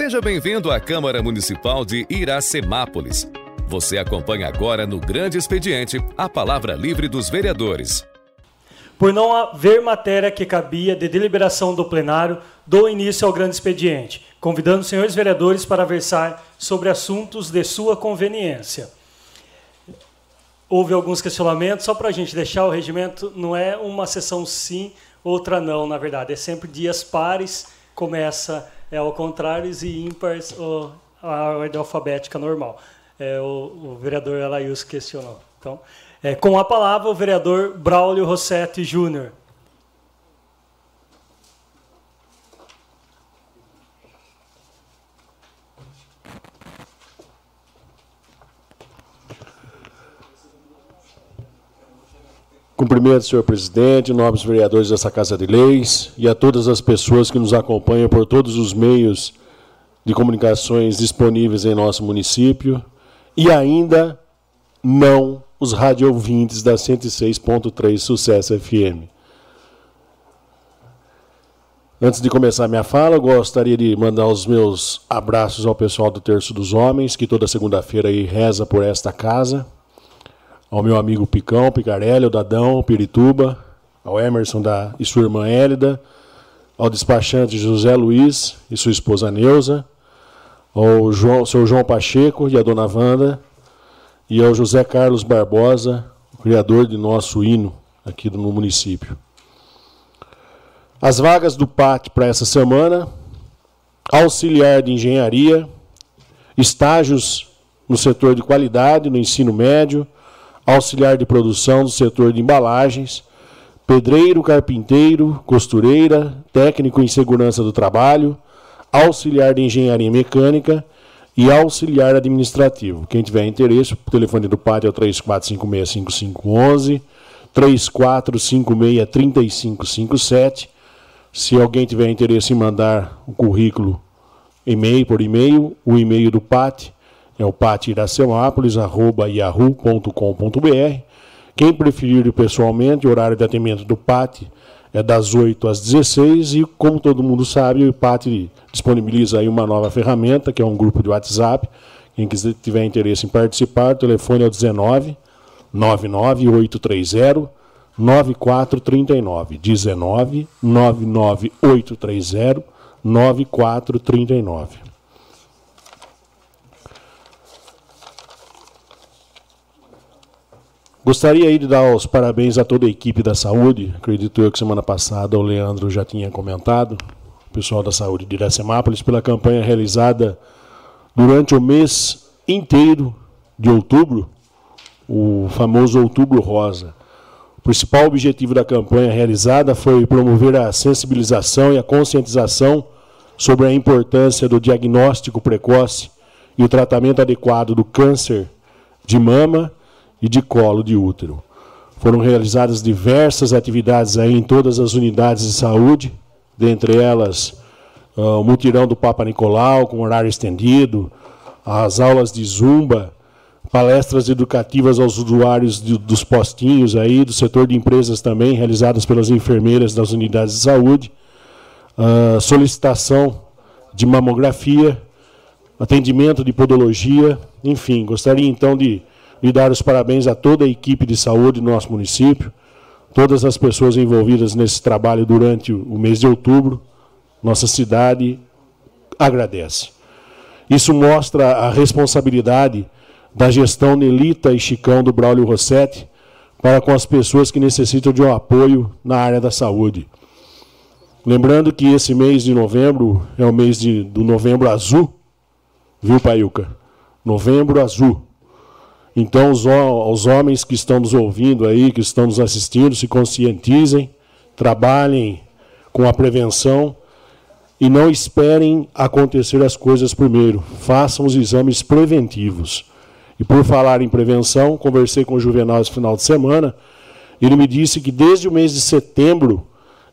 Seja bem-vindo à Câmara Municipal de Iracemápolis. Você acompanha agora no Grande Expediente a palavra livre dos vereadores. Por não haver matéria que cabia de deliberação do plenário, dou início ao grande expediente, convidando os senhores vereadores para versar sobre assuntos de sua conveniência. Houve alguns questionamentos, só para a gente deixar o regimento, não é uma sessão sim, outra não, na verdade. É sempre dias pares, começa é, ao contrário, e ímpares a ordem alfabética normal. É, o, o vereador Elaius questionou. Então, é, com a palavra, o vereador Braulio Rossetti Júnior. Cumprimento, senhor presidente, nobres vereadores dessa Casa de Leis e a todas as pessoas que nos acompanham por todos os meios de comunicações disponíveis em nosso município e ainda não os radiovintes da 106.3 Sucesso FM. Antes de começar minha fala, gostaria de mandar os meus abraços ao pessoal do Terço dos Homens, que toda segunda-feira reza por esta casa ao meu amigo Picão, Picarelli, ao Dadão, Pirituba, ao Emerson da, e sua irmã Hélida, ao despachante José Luiz e sua esposa Neuza, ao João, seu João Pacheco e a dona Wanda, e ao José Carlos Barbosa, o criador de nosso hino aqui no município. As vagas do PAT para essa semana: auxiliar de engenharia, estágios no setor de qualidade, no ensino médio, auxiliar de produção do setor de embalagens, pedreiro, carpinteiro, costureira, técnico em segurança do trabalho, auxiliar de engenharia mecânica e auxiliar administrativo. Quem tiver interesse, o telefone do PAD é o 34565511, 34563557. Se alguém tiver interesse em mandar o currículo e-mail por e-mail, o e-mail do PAT é o patiracemápolis.yahoo.com.br. Quem preferir ir pessoalmente, o horário de atendimento do PAT é das 8 às 16 e, como todo mundo sabe, o PAT disponibiliza aí uma nova ferramenta, que é um grupo de WhatsApp. Quem quiser, tiver interesse em participar, o telefone é o 19 99830 9439. 19 99830 9439. Gostaria aí de dar os parabéns a toda a equipe da saúde. Acredito eu que semana passada o Leandro já tinha comentado, o pessoal da saúde de Iracemápolis, pela campanha realizada durante o mês inteiro de outubro, o famoso Outubro Rosa. O principal objetivo da campanha realizada foi promover a sensibilização e a conscientização sobre a importância do diagnóstico precoce e o tratamento adequado do câncer de mama e de colo de útero. Foram realizadas diversas atividades aí em todas as unidades de saúde, dentre elas uh, o mutirão do Papa Nicolau, com horário estendido, as aulas de zumba, palestras educativas aos usuários de, dos postinhos aí, do setor de empresas também, realizadas pelas enfermeiras das unidades de saúde, uh, solicitação de mamografia, atendimento de podologia, enfim, gostaria então de e dar os parabéns a toda a equipe de saúde do nosso município, todas as pessoas envolvidas nesse trabalho durante o mês de outubro. Nossa cidade agradece. Isso mostra a responsabilidade da gestão Nelita e Chicão do Braulio Rossetti para com as pessoas que necessitam de um apoio na área da saúde. Lembrando que esse mês de novembro é o mês de, do novembro azul, viu, Paiuca? Novembro azul. Então, os, os homens que estão nos ouvindo aí, que estão nos assistindo, se conscientizem, trabalhem com a prevenção e não esperem acontecer as coisas primeiro. Façam os exames preventivos. E por falar em prevenção, conversei com o Juvenal esse final de semana. Ele me disse que desde o mês de setembro,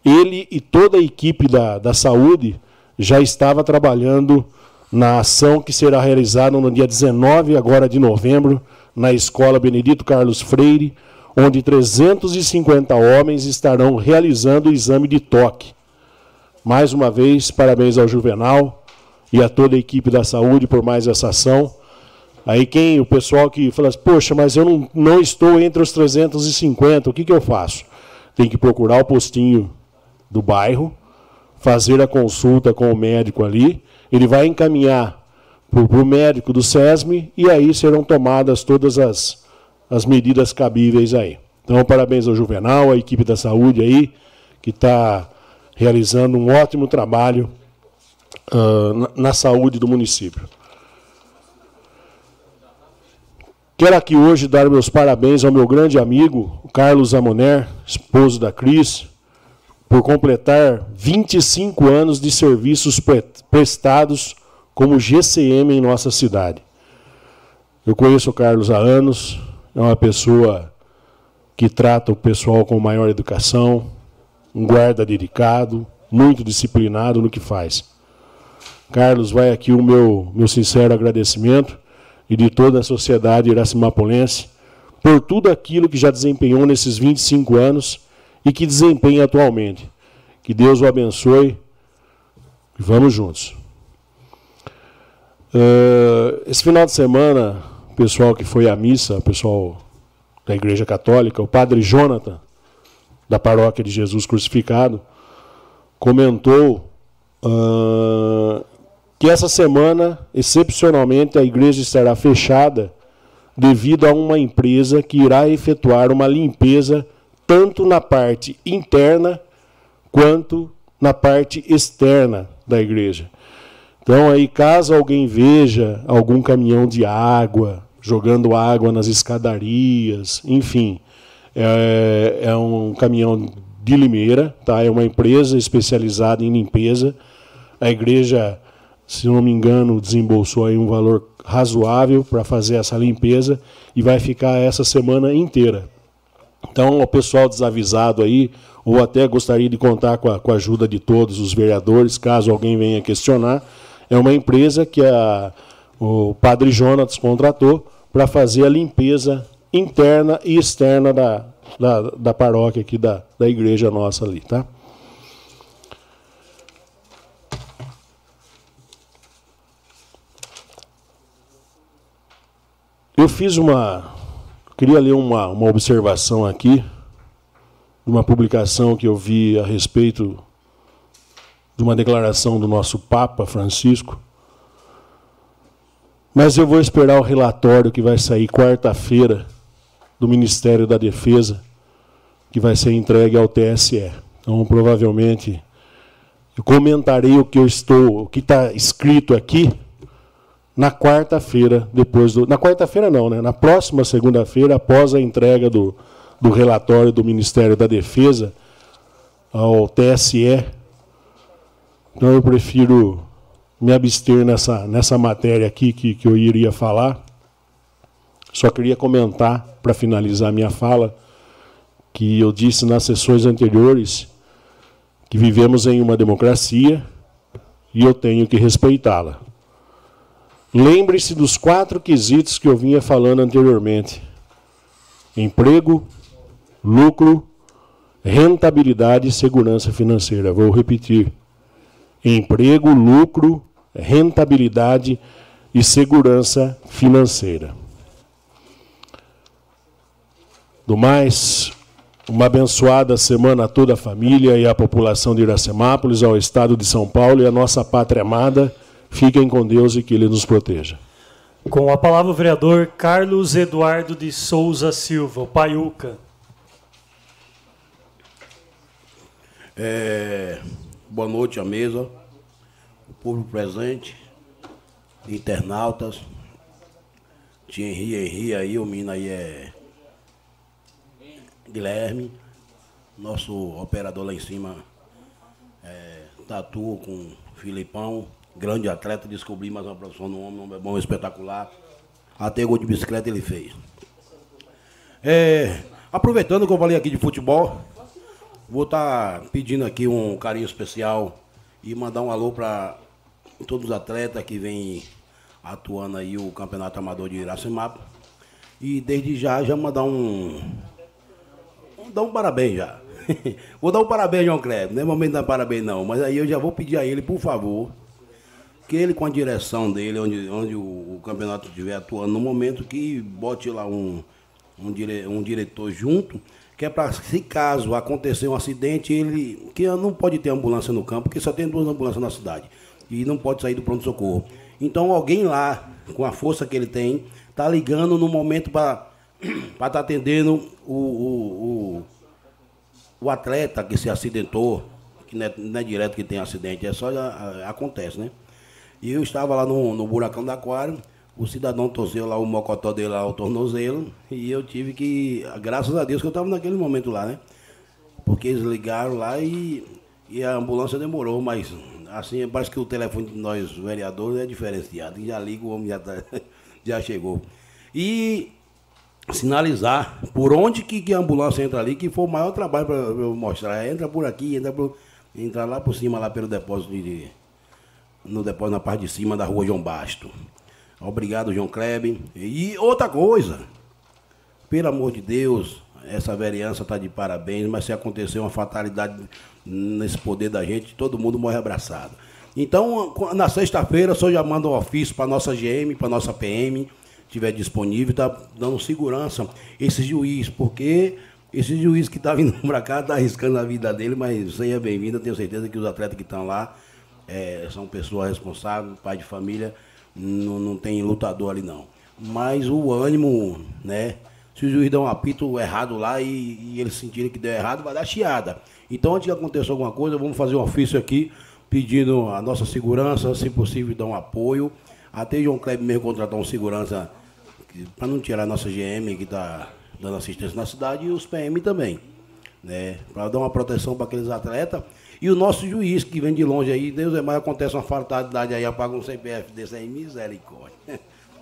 ele e toda a equipe da, da saúde já estava trabalhando na ação que será realizada no dia 19 agora de novembro, na Escola Benedito Carlos Freire, onde 350 homens estarão realizando o exame de toque. Mais uma vez, parabéns ao Juvenal e a toda a equipe da saúde por mais essa ação. Aí quem, o pessoal que fala assim, poxa, mas eu não, não estou entre os 350, o que, que eu faço? Tem que procurar o postinho do bairro, fazer a consulta com o médico ali, ele vai encaminhar para o médico do SESME e aí serão tomadas todas as, as medidas cabíveis aí. Então, parabéns ao Juvenal, à equipe da saúde aí, que está realizando um ótimo trabalho uh, na, na saúde do município. Quero aqui hoje dar meus parabéns ao meu grande amigo, Carlos Amoner, esposo da Cris, por completar 25 anos de serviços prestados como GCM em nossa cidade. Eu conheço o Carlos há anos, é uma pessoa que trata o pessoal com maior educação, um guarda dedicado, muito disciplinado no que faz. Carlos, vai aqui o meu, meu sincero agradecimento e de toda a sociedade iracimapolense por tudo aquilo que já desempenhou nesses 25 anos e que desempenha atualmente. Que Deus o abençoe e vamos juntos. Uh, esse final de semana, o pessoal que foi à missa, o pessoal da Igreja Católica, o padre Jonathan, da paróquia de Jesus Crucificado, comentou uh, que essa semana, excepcionalmente, a igreja estará fechada devido a uma empresa que irá efetuar uma limpeza tanto na parte interna quanto na parte externa da igreja. Então, aí, caso alguém veja algum caminhão de água jogando água nas escadarias, enfim, é, é um caminhão de Limeira, tá? é uma empresa especializada em limpeza. A igreja se não me engano, desembolsou aí um valor razoável para fazer essa limpeza e vai ficar essa semana inteira. Então, o pessoal desavisado aí, ou até gostaria de contar com a, com a ajuda de todos os vereadores, caso alguém venha questionar, é uma empresa que a, o Padre Jonas contratou para fazer a limpeza interna e externa da, da, da paróquia aqui, da, da igreja nossa ali, tá? Eu fiz uma. Queria ler uma, uma observação aqui, uma publicação que eu vi a respeito de uma declaração do nosso Papa Francisco. Mas eu vou esperar o relatório que vai sair quarta-feira do Ministério da Defesa, que vai ser entregue ao TSE. Então, provavelmente, eu comentarei o que eu estou, o que está escrito aqui na quarta-feira, depois do. Na quarta-feira não, né? Na próxima segunda-feira, após a entrega do, do relatório do Ministério da Defesa ao TSE. Então eu prefiro me abster nessa, nessa matéria aqui que, que eu iria falar. Só queria comentar, para finalizar minha fala, que eu disse nas sessões anteriores que vivemos em uma democracia e eu tenho que respeitá-la. Lembre-se dos quatro quesitos que eu vinha falando anteriormente: emprego, lucro, rentabilidade e segurança financeira. Vou repetir: emprego, lucro, rentabilidade e segurança financeira. Do mais, uma abençoada semana a toda a família e a população de Iracemápolis, ao estado de São Paulo e a nossa pátria amada. Fiquem com Deus e que Ele nos proteja. Com a palavra o vereador Carlos Eduardo de Souza Silva, o Paiuca. É, boa noite à mesa, o público presente, internautas. Tia Henri, Henri aí, o menino aí é Guilherme, nosso operador lá em cima, é, Tatu com Filipão, grande atleta, descobri mais uma profissão no homem, um bom, espetacular. Até gol de bicicleta ele fez. É, aproveitando que eu falei aqui de futebol, vou estar tá pedindo aqui um carinho especial e mandar um alô para todos os atletas que vêm atuando aí o Campeonato Amador de Iracemapa. E desde já, já mandar um. Dar um parabéns já. vou dar um parabéns, João Kleber. Não é momento de dar parabéns, não. Mas aí eu já vou pedir a ele, por favor, que ele com a direção dele, onde, onde o, o campeonato estiver atuando, no momento que bote lá um, um, dire, um diretor junto, que é para, se caso acontecer um acidente, ele. que não pode ter ambulância no campo, porque só tem duas ambulâncias na cidade. E não pode sair do pronto-socorro. Então alguém lá, com a força que ele tem, tá ligando no momento para estar tá atendendo o, o, o, o, atleta que se acidentou, que não é, não é, direto que tem acidente, é só a, acontece, né? E eu estava lá no, no buracão do aquário, o cidadão torceu lá o mocotó dele lá, o tornozelo, e eu tive que, graças a Deus que eu estava naquele momento lá, né? Porque eles ligaram lá e, e a ambulância demorou, mas assim, parece que o telefone de nós vereadores é diferenciado. Já liga, o homem já, tá, já chegou. E sinalizar por onde que, que, a ambulância entra ali, que foi o maior trabalho para eu mostrar. Entra por aqui, entra, por, entra lá por cima, lá pelo depósito de, no depósito na parte de cima da rua João Basto. Obrigado, João Klebe. E outra coisa, pelo amor de Deus, essa vereança está de parabéns, mas se acontecer uma fatalidade nesse poder da gente, todo mundo morre abraçado. Então, na sexta-feira, só já manda um ofício para nossa GM, para nossa PM, estiver disponível, está dando segurança esse juiz, porque esse juiz que está vindo para cá está arriscando a vida dele, mas seja bem-vindo, tenho certeza que os atletas que estão lá é, são pessoas responsáveis, pai de família, não, não tem lutador ali não. Mas o ânimo, né? Se o juiz der um apito errado lá e, e eles sentirem que deu errado, vai dar chiada. Então, antes que aconteça alguma coisa, vamos fazer um ofício aqui pedindo a nossa segurança, se possível, dar um apoio. Até João Kleber mesmo contratar um segurança para não tirar a nossa GM que está dando assistência na cidade e os PM também. Né? Para dar uma proteção para aqueles atletas. E o nosso juiz que vem de longe aí, Deus é mais, acontece uma fatalidade aí, apaga um CPF desse aí, misericórdia.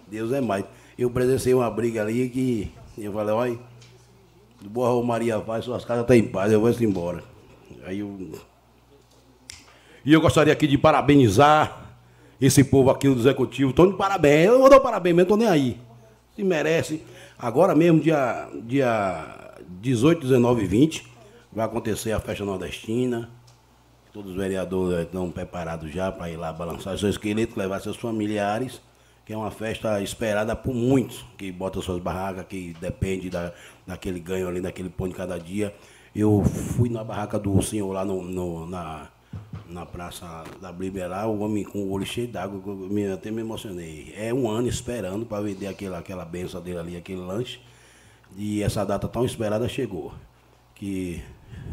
Deus é mais. Eu presenciei uma briga ali que eu falei, olha, do Boa Maria faz, suas casas estão em paz, eu vou embora. Aí eu... E eu gostaria aqui de parabenizar esse povo aqui do Executivo. Estou de parabéns. Eu vou dar um parabéns mesmo, estou nem aí. Se merece. Agora mesmo, dia, dia 18, 19 e 20, vai acontecer a festa nordestina. Todos os vereadores estão preparados já para ir lá balançar seu esqueleto, levar seus familiares, que é uma festa esperada por muitos, que botam suas barracas, que depende da, daquele ganho ali, daquele pão de cada dia. Eu fui na barraca do senhor lá no, no na, na Praça da Liberal, o homem com o olho cheio d'água, eu até me emocionei. É um ano esperando para vender aquela, aquela benção dele ali, aquele lanche. E essa data tão esperada chegou. Que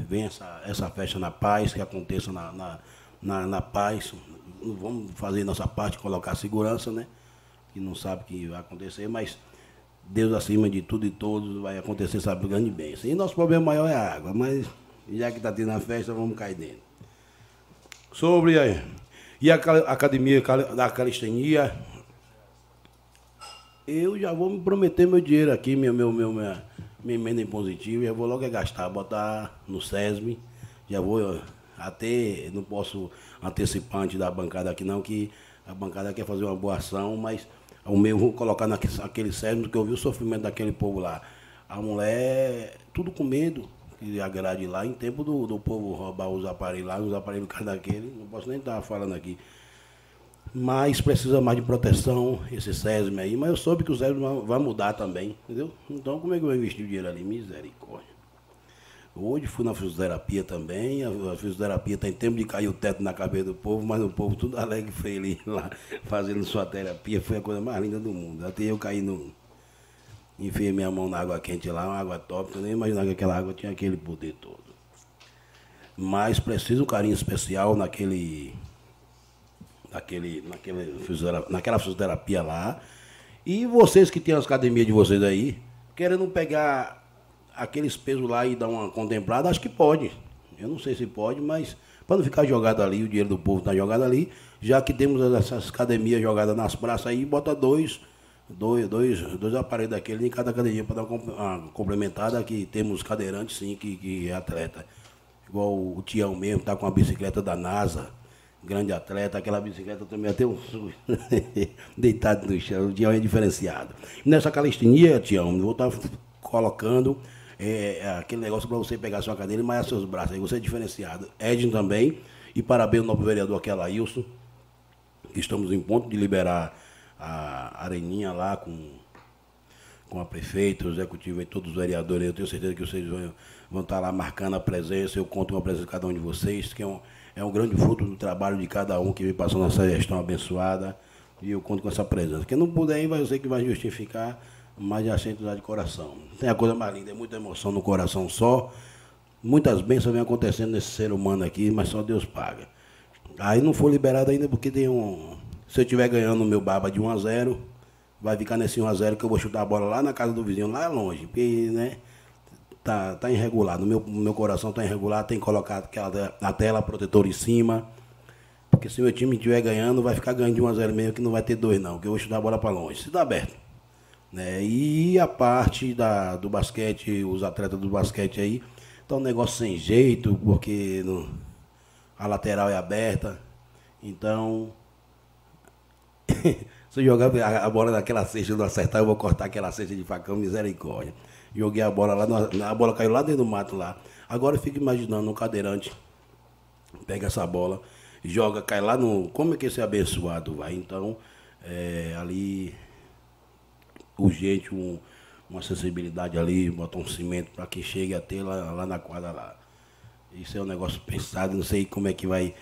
venha essa, essa festa na paz, que aconteça na, na, na, na paz. Vamos fazer nossa parte, colocar segurança, né? Que não sabe o que vai acontecer, mas Deus acima de tudo e todos vai acontecer essa grande bênção. E nosso problema maior é a água, mas já que está tendo a festa, vamos cair dentro. Sobre a, e a academia da calistenia, eu já vou me prometer meu dinheiro aqui, meu, meu, meu, minha, minha emenda impositiva, já vou logo gastar, botar no SESM, já vou até, não posso antecipar antes da bancada aqui não, que a bancada quer fazer uma boa ação, mas o meu vou colocar naquele SESM, que eu vi o sofrimento daquele povo lá. A mulher, tudo com medo, que agrade lá, em tempo do, do povo roubar os aparelhos lá, os aparelhos cada daquele, não posso nem estar falando aqui. Mas precisa mais de proteção, esse SESM aí, mas eu soube que o SESM vai mudar também, entendeu? Então como é que eu vou investir o dinheiro ali? Misericórdia. Hoje fui na fisioterapia também, a, fisioterapia está em tempo de cair o teto na cabeça do povo, mas o povo tudo alegre feliz lá, fazendo sua terapia, foi a coisa mais linda do mundo. Até eu caí no, enfiei minha mão na água quente lá, uma água top, eu nem imaginava que aquela água tinha aquele poder todo. Mas precisa um carinho especial naquele. Naquele, naquele naquela fisioterapia lá. E vocês que têm as academias de vocês aí, querendo pegar aqueles pesos lá e dar uma contemplada, acho que pode. Eu não sei se pode, mas para não ficar jogado ali, o dinheiro do povo está jogado ali, já que temos essas academias jogadas nas praças aí, bota dois dois, dois, dois aparelhos daquele em cada academia para dar uma complementada, que temos cadeirantes sim, que, que é atleta. Igual o Tião mesmo, está com a bicicleta da NASA, grande atleta, aquela bicicleta também até um deitado no chão, o Tião é diferenciado. Nessa calistenia, Tião, vou estar tá colocando é, aquele negócio para você pegar sua cadeira e mais seus braços, aí você é diferenciado. Edson também, e parabéns ao novo vereador aquela Wilson estamos em ponto de liberar a areninha lá com, com a prefeita, o executivo e todos os vereadores. Eu tenho certeza que vocês vão, vão estar lá marcando a presença. Eu conto com a presença de cada um de vocês, que é um, é um grande fruto do trabalho de cada um que vem passando essa gestão abençoada. E eu conto com essa presença. Quem não puder ir, vai ser que vai justificar, mas já sente usar de coração. Tem a coisa mais linda, é muita emoção no coração só. Muitas bênçãos vêm acontecendo nesse ser humano aqui, mas só Deus paga. Aí não foi liberado ainda porque tem um. Se eu estiver ganhando o meu baba de 1 a 0 vai ficar nesse 1 a 0 que eu vou chutar a bola lá na casa do vizinho, lá longe. Porque, né? Tá, tá irregular. No meu, meu coração tá irregular, tem que colocar aquela, a tela protetora em cima. Porque se o meu time estiver ganhando, vai ficar ganhando de 1 a 0 mesmo, que não vai ter dois não, que eu vou chutar a bola para longe. Se dá aberto. Né? E a parte da, do basquete, os atletas do basquete aí, tá um negócio sem jeito, porque no, a lateral é aberta. Então, se eu jogar a bola naquela cesta e não acertar, eu vou cortar aquela cesta de facão, misericórdia. Joguei a bola lá, a bola caiu lá dentro do mato lá. Agora eu fico imaginando um cadeirante pega essa bola, joga, cai lá no. Como é que esse abençoado vai? Então, é, ali, urgente, um, uma acessibilidade ali, botar um cimento para que chegue até lá, lá na quadra lá. Isso é um negócio pensado, não sei como é que vai.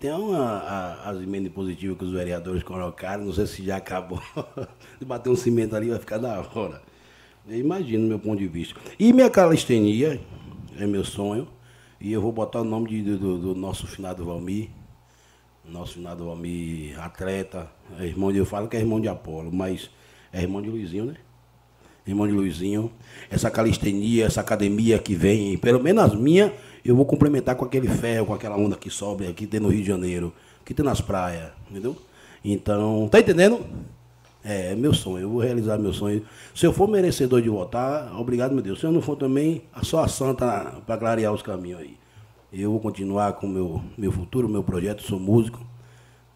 Tem uma, a, as emendas positivas que os vereadores colocaram, não sei se já acabou. se bater um cimento ali vai ficar da hora. Eu imagino, meu ponto de vista. E minha calistenia é meu sonho. E eu vou botar o nome de, do, do, nosso finado Valmir. Nosso finado Valmir, atleta. É irmão de, eu falo que é irmão de Apolo, mas é irmão de Luizinho, né? Irmão de Luizinho. Essa calistenia, essa academia que vem, pelo menos as minhas, eu vou complementar com aquele ferro, com aquela onda que sobe aqui tem no Rio de Janeiro, que tem nas praias, entendeu? Então, tá entendendo? É, é meu sonho, eu vou realizar meu sonho. Se eu for merecedor de votar, obrigado, meu Deus. Se eu não for também, só a santa para clarear os caminhos aí. Eu vou continuar com o meu, meu futuro, meu projeto, sou músico,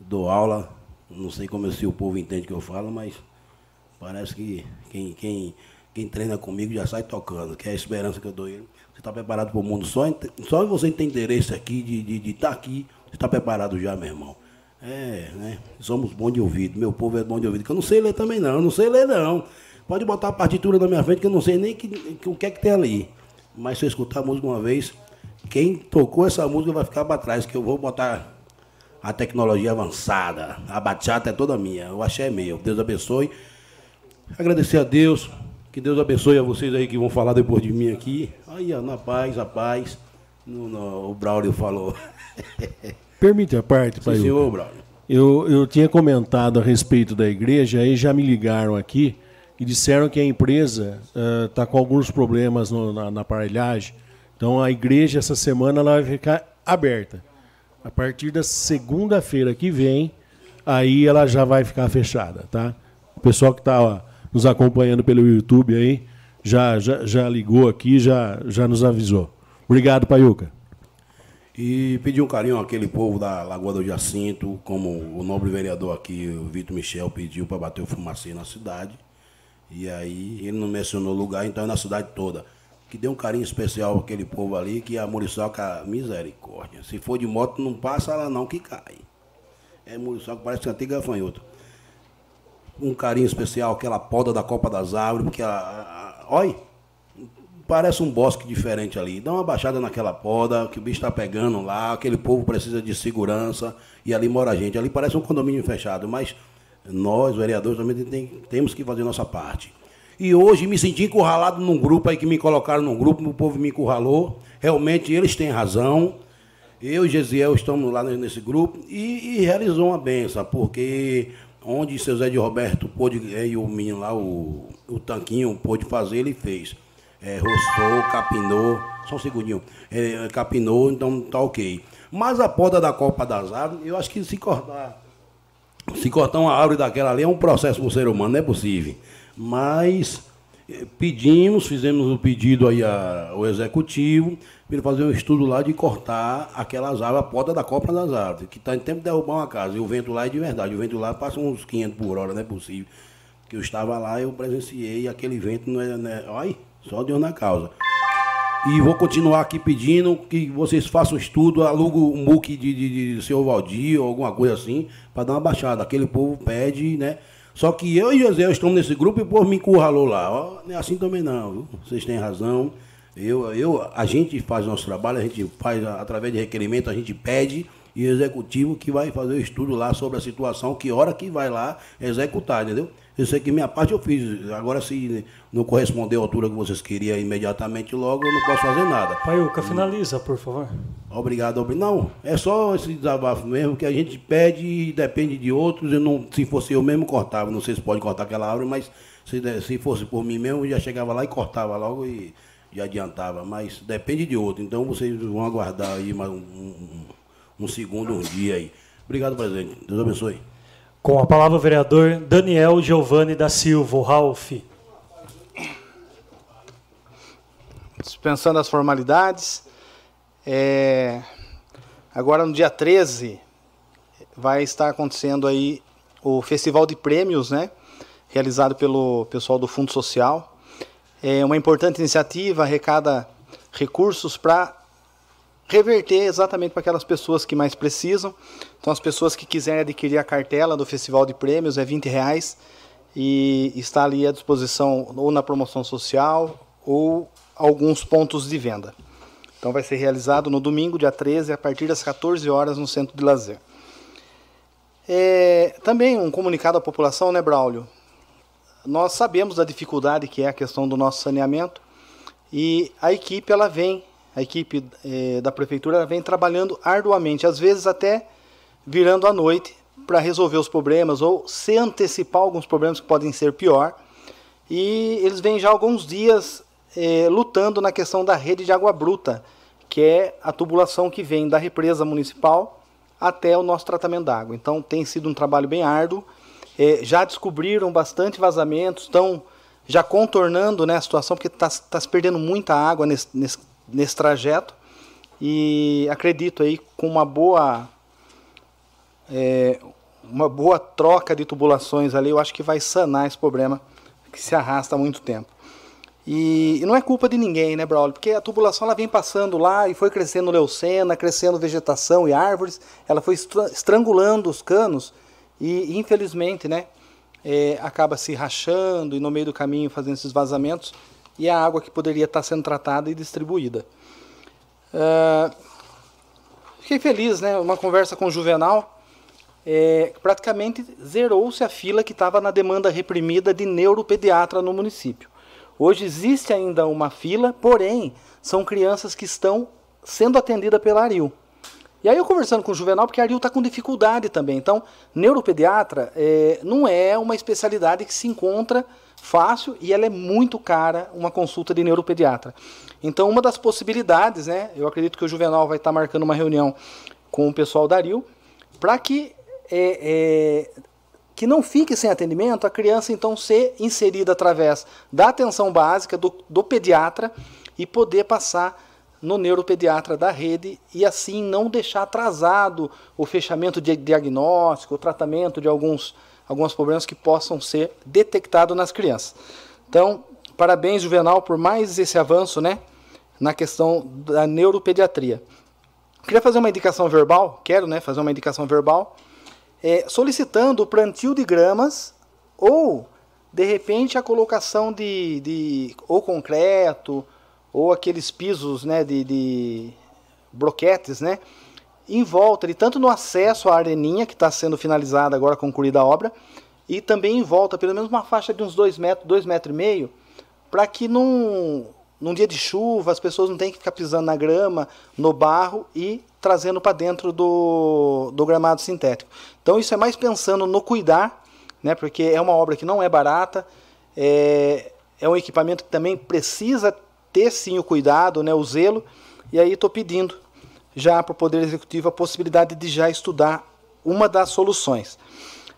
dou aula, não sei como se o povo entende que eu falo, mas parece que quem, quem, quem treina comigo já sai tocando, que é a esperança que eu dou ele. Você está preparado para o mundo, só, só você tem interesse aqui de estar de, de tá aqui, você está preparado já, meu irmão. É, né? Somos bons de ouvido. Meu povo é bom de ouvido. Que eu não sei ler também, não. Eu não sei ler, não. Pode botar a partitura na minha frente que eu não sei nem que, que, o que é que tem ali. Mas se eu escutar a música uma vez, quem tocou essa música vai ficar para trás, que eu vou botar a tecnologia avançada. A bachata é toda minha. O axé é meu. Deus abençoe. Agradecer a Deus. Que Deus abençoe a vocês aí que vão falar depois de mim aqui. Aí, na paz, a paz. No, no, o Braulio falou. Permite a parte, pai. Senhor, Braulio. Eu, eu tinha comentado a respeito da igreja, aí já me ligaram aqui e disseram que a empresa está uh, com alguns problemas no, na, na aparelhagem. Então a igreja essa semana ela vai ficar aberta. A partir da segunda-feira que vem, aí ela já vai ficar fechada, tá? O pessoal que está nos acompanhando pelo YouTube aí já, já, já ligou aqui, já, já nos avisou. Obrigado, Paiuca. E pedir um carinho àquele povo da Lagoa do Jacinto, como o nobre vereador aqui, o Vitor Michel, pediu para bater o fumacê na cidade. E aí ele não mencionou lugar, então é na cidade toda. Que dê um carinho especial àquele povo ali, que a Muriçoca, misericórdia. Se for de moto, não passa lá não, que cai. É Muriçoca, parece que antiga gafanhoto. Um carinho especial, aquela poda da Copa das Árvores, porque a, a, a olha parece um bosque diferente ali. Dá uma baixada naquela poda, que o bicho está pegando lá, aquele povo precisa de segurança, e ali mora a gente. Ali parece um condomínio fechado, mas nós, vereadores, também tem, temos que fazer nossa parte. E hoje me senti encurralado num grupo aí que me colocaram num grupo, o povo me encurralou. Realmente eles têm razão. Eu e Gesiel estamos lá nesse grupo e, e realizou uma benção, porque onde seu Zé de Roberto pôde, e o menino lá, o, o Tanquinho, pôde fazer, ele fez é, rostou, capinou, só um segundinho, é, capinou, então tá ok. Mas a poda da copa das árvores, eu acho que se cortar, se cortar uma árvore daquela ali é um processo para o ser humano, não é possível. Mas é, pedimos, fizemos o um pedido aí ao executivo, para ele fazer um estudo lá de cortar aquelas árvores, a poda da copa das árvores, que está em tempo de derrubar uma casa. E o vento lá é de verdade, o vento lá passa uns 500 por hora, não é possível. Que eu estava lá, eu presenciei aquele vento, não é. Não é olha, só Deus na causa. E vou continuar aqui pedindo que vocês façam estudo, alugo um book de, de, de seu Valdir ou alguma coisa assim, para dar uma baixada. Aquele povo pede, né? Só que eu e José estamos nesse grupo e o povo me encurralou lá. Ó, não é assim também não, viu? Vocês têm razão. Eu, eu, a gente faz nosso trabalho, a gente faz através de requerimento, a gente pede e o executivo que vai fazer o estudo lá sobre a situação, que hora que vai lá executar, entendeu? Eu sei que minha parte eu fiz. Agora, se não correspondeu à altura que vocês queriam imediatamente logo, eu não posso fazer nada. Paiuca, finaliza, por favor. Obrigado. Não, é só esse desabafo mesmo que a gente pede e depende de outros. Eu não, se fosse eu mesmo, cortava. Não sei se pode cortar aquela árvore, mas se, se fosse por mim mesmo, eu já chegava lá e cortava logo e já adiantava. Mas depende de outro. Então vocês vão aguardar aí mais um, um, um segundo, um dia aí. Obrigado, presidente. Deus abençoe. Com a palavra o vereador Daniel Giovanni da Silva, Ralph. Dispensando as formalidades, é, agora no dia 13 vai estar acontecendo aí o Festival de Prêmios, né? Realizado pelo pessoal do Fundo Social. É uma importante iniciativa, arrecada recursos para reverter exatamente para aquelas pessoas que mais precisam. Então, as pessoas que quiserem adquirir a cartela do Festival de Prêmios é 20 reais e está ali à disposição ou na promoção social ou alguns pontos de venda. Então, vai ser realizado no domingo, dia 13, a partir das 14 horas no Centro de Lazer. É, também um comunicado à população, né, Braulio? Nós sabemos da dificuldade que é a questão do nosso saneamento e a equipe ela vem a equipe eh, da prefeitura vem trabalhando arduamente, às vezes até virando à noite para resolver os problemas ou se antecipar alguns problemas que podem ser pior. E eles vêm já alguns dias eh, lutando na questão da rede de água bruta, que é a tubulação que vem da represa municipal até o nosso tratamento d'água. Então tem sido um trabalho bem árduo. Eh, já descobriram bastante vazamentos, estão já contornando né, a situação, porque está tá se perdendo muita água nesse, nesse nesse trajeto e acredito aí com uma boa é, uma boa troca de tubulações ali, eu acho que vai sanar esse problema que se arrasta há muito tempo. E, e não é culpa de ninguém, né, Braulio? Porque a tubulação ela vem passando lá e foi crescendo leucena, crescendo vegetação e árvores, ela foi estrangulando os canos e, infelizmente, né, é, acaba se rachando e no meio do caminho fazendo esses vazamentos e a água que poderia estar sendo tratada e distribuída. Uh, fiquei feliz, né? Uma conversa com o Juvenal. É, praticamente zerou-se a fila que estava na demanda reprimida de neuropediatra no município. Hoje existe ainda uma fila, porém, são crianças que estão sendo atendidas pela Aril. E aí eu conversando com o Juvenal, porque a Aril está com dificuldade também. Então, neuropediatra é, não é uma especialidade que se encontra fácil e ela é muito cara, uma consulta de neuropediatra. Então, uma das possibilidades, né, eu acredito que o Juvenal vai estar marcando uma reunião com o pessoal da Aril, para que, é, é, que não fique sem atendimento, a criança então ser inserida através da atenção básica do, do pediatra e poder passar no neuropediatra da rede e assim não deixar atrasado o fechamento de diagnóstico, o tratamento de alguns alguns problemas que possam ser detectados nas crianças. Então, parabéns, Juvenal, por mais esse avanço né, na questão da neuropediatria. Queria fazer uma indicação verbal, quero né, fazer uma indicação verbal, é, solicitando o plantio de gramas ou, de repente, a colocação de, de ou concreto ou aqueles pisos né, de, de broquetes, né, em volta, ali, tanto no acesso à areninha, que está sendo finalizada agora, concluída a obra, e também em volta, pelo menos uma faixa de uns 2 metros, 2 metros e meio, para que num, num dia de chuva as pessoas não tenham que ficar pisando na grama, no barro e trazendo para dentro do, do gramado sintético. Então isso é mais pensando no cuidar, né, porque é uma obra que não é barata, é, é um equipamento que também precisa ter sim o cuidado, né, o zelo, e aí estou pedindo já para o Poder Executivo a possibilidade de já estudar uma das soluções.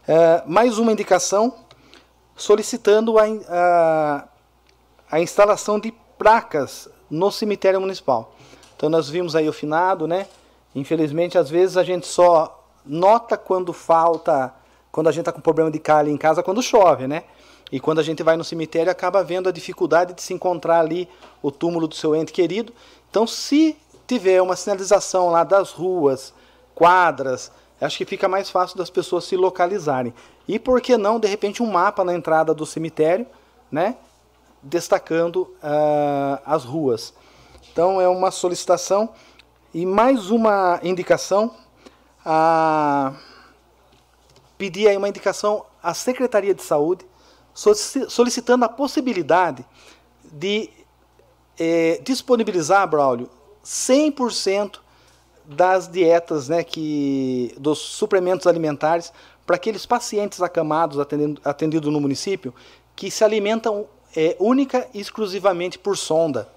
É, mais uma indicação solicitando a, a, a, instalação de placas no cemitério municipal. Então nós vimos aí o finado, né? Infelizmente, às vezes a gente só nota quando falta, quando a gente está com problema de calha em casa, quando chove, né? E quando a gente vai no cemitério, acaba vendo a dificuldade de se encontrar ali o túmulo do seu ente querido. Então, se tiver uma sinalização lá das ruas, quadras, acho que fica mais fácil das pessoas se localizarem. E por que não, de repente, um mapa na entrada do cemitério, né? Destacando uh, as ruas. Então, é uma solicitação. E mais uma indicação. A... Pedir aí uma indicação à Secretaria de Saúde, solicitando a possibilidade de é, disponibilizar, Braulio, 100% das dietas, né, que, dos suplementos alimentares para aqueles pacientes acamados atendidos atendido no município que se alimentam é, única e exclusivamente por sonda.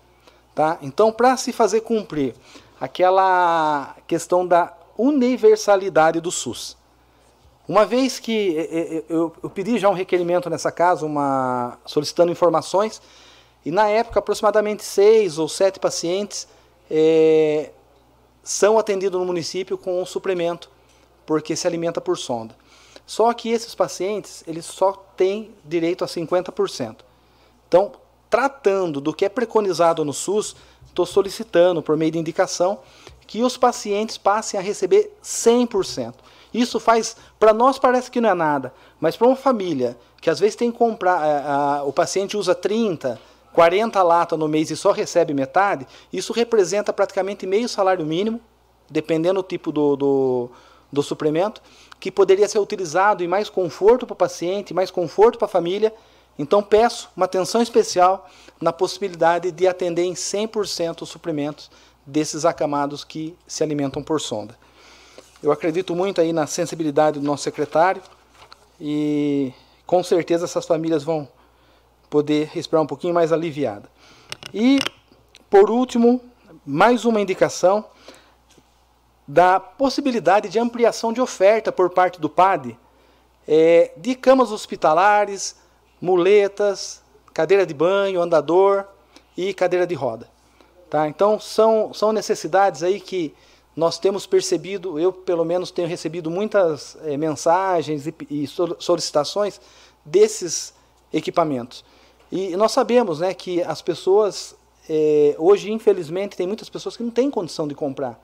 Tá? Então, para se fazer cumprir aquela questão da universalidade do SUS. Uma vez que é, é, eu, eu pedi já um requerimento nessa casa, uma, solicitando informações, e na época aproximadamente seis ou sete pacientes é, são atendidos no município com um suplemento, porque se alimenta por sonda. Só que esses pacientes, eles só têm direito a 50%. Então, tratando do que é preconizado no SUS, estou solicitando, por meio de indicação, que os pacientes passem a receber 100%. Isso faz, para nós parece que não é nada, mas para uma família que às vezes tem que comprar, a, a, o paciente usa 30, 40 latas no mês e só recebe metade, isso representa praticamente meio salário mínimo, dependendo do tipo do, do, do suplemento, que poderia ser utilizado em mais conforto para o paciente, mais conforto para a família. Então peço uma atenção especial na possibilidade de atender em 100% os suplementos desses acamados que se alimentam por sonda. Eu acredito muito aí na sensibilidade do nosso secretário e com certeza essas famílias vão poder respirar um pouquinho mais aliviada. E, por último, mais uma indicação da possibilidade de ampliação de oferta por parte do PAD é, de camas hospitalares, muletas, cadeira de banho, andador e cadeira de roda. Tá? Então, são, são necessidades aí que nós temos percebido, eu pelo menos tenho recebido muitas é, mensagens e, e solicitações desses equipamentos. E nós sabemos né, que as pessoas, é, hoje, infelizmente, tem muitas pessoas que não têm condição de comprar.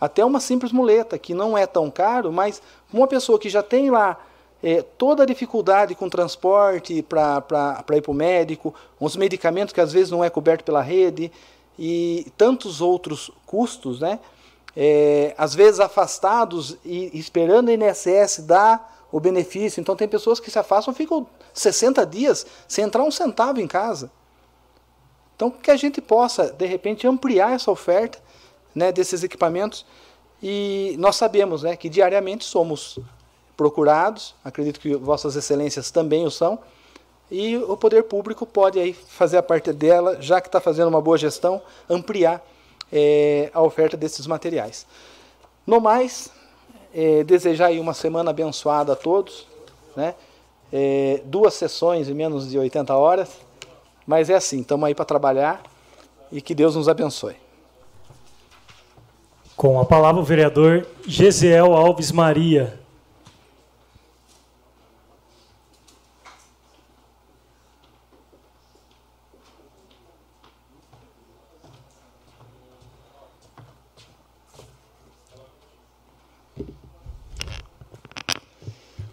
Até uma simples muleta, que não é tão caro, mas uma pessoa que já tem lá é, toda a dificuldade com transporte para ir para o médico, uns medicamentos que às vezes não é coberto pela rede, e tantos outros custos, né? É, às vezes afastados e esperando a INSS dar o benefício. Então tem pessoas que se afastam, ficam 60 dias sem entrar um centavo em casa. Então que a gente possa, de repente, ampliar essa oferta né, desses equipamentos. E nós sabemos né, que diariamente somos procurados, acredito que vossas excelências também o são, e o poder público pode aí fazer a parte dela, já que está fazendo uma boa gestão, ampliar é, a oferta desses materiais. No mais, é, desejar aí uma semana abençoada a todos, né? É, duas sessões em menos de 80 horas, mas é assim, estamos aí para trabalhar e que Deus nos abençoe. Com a palavra o vereador Gesiel Alves Maria.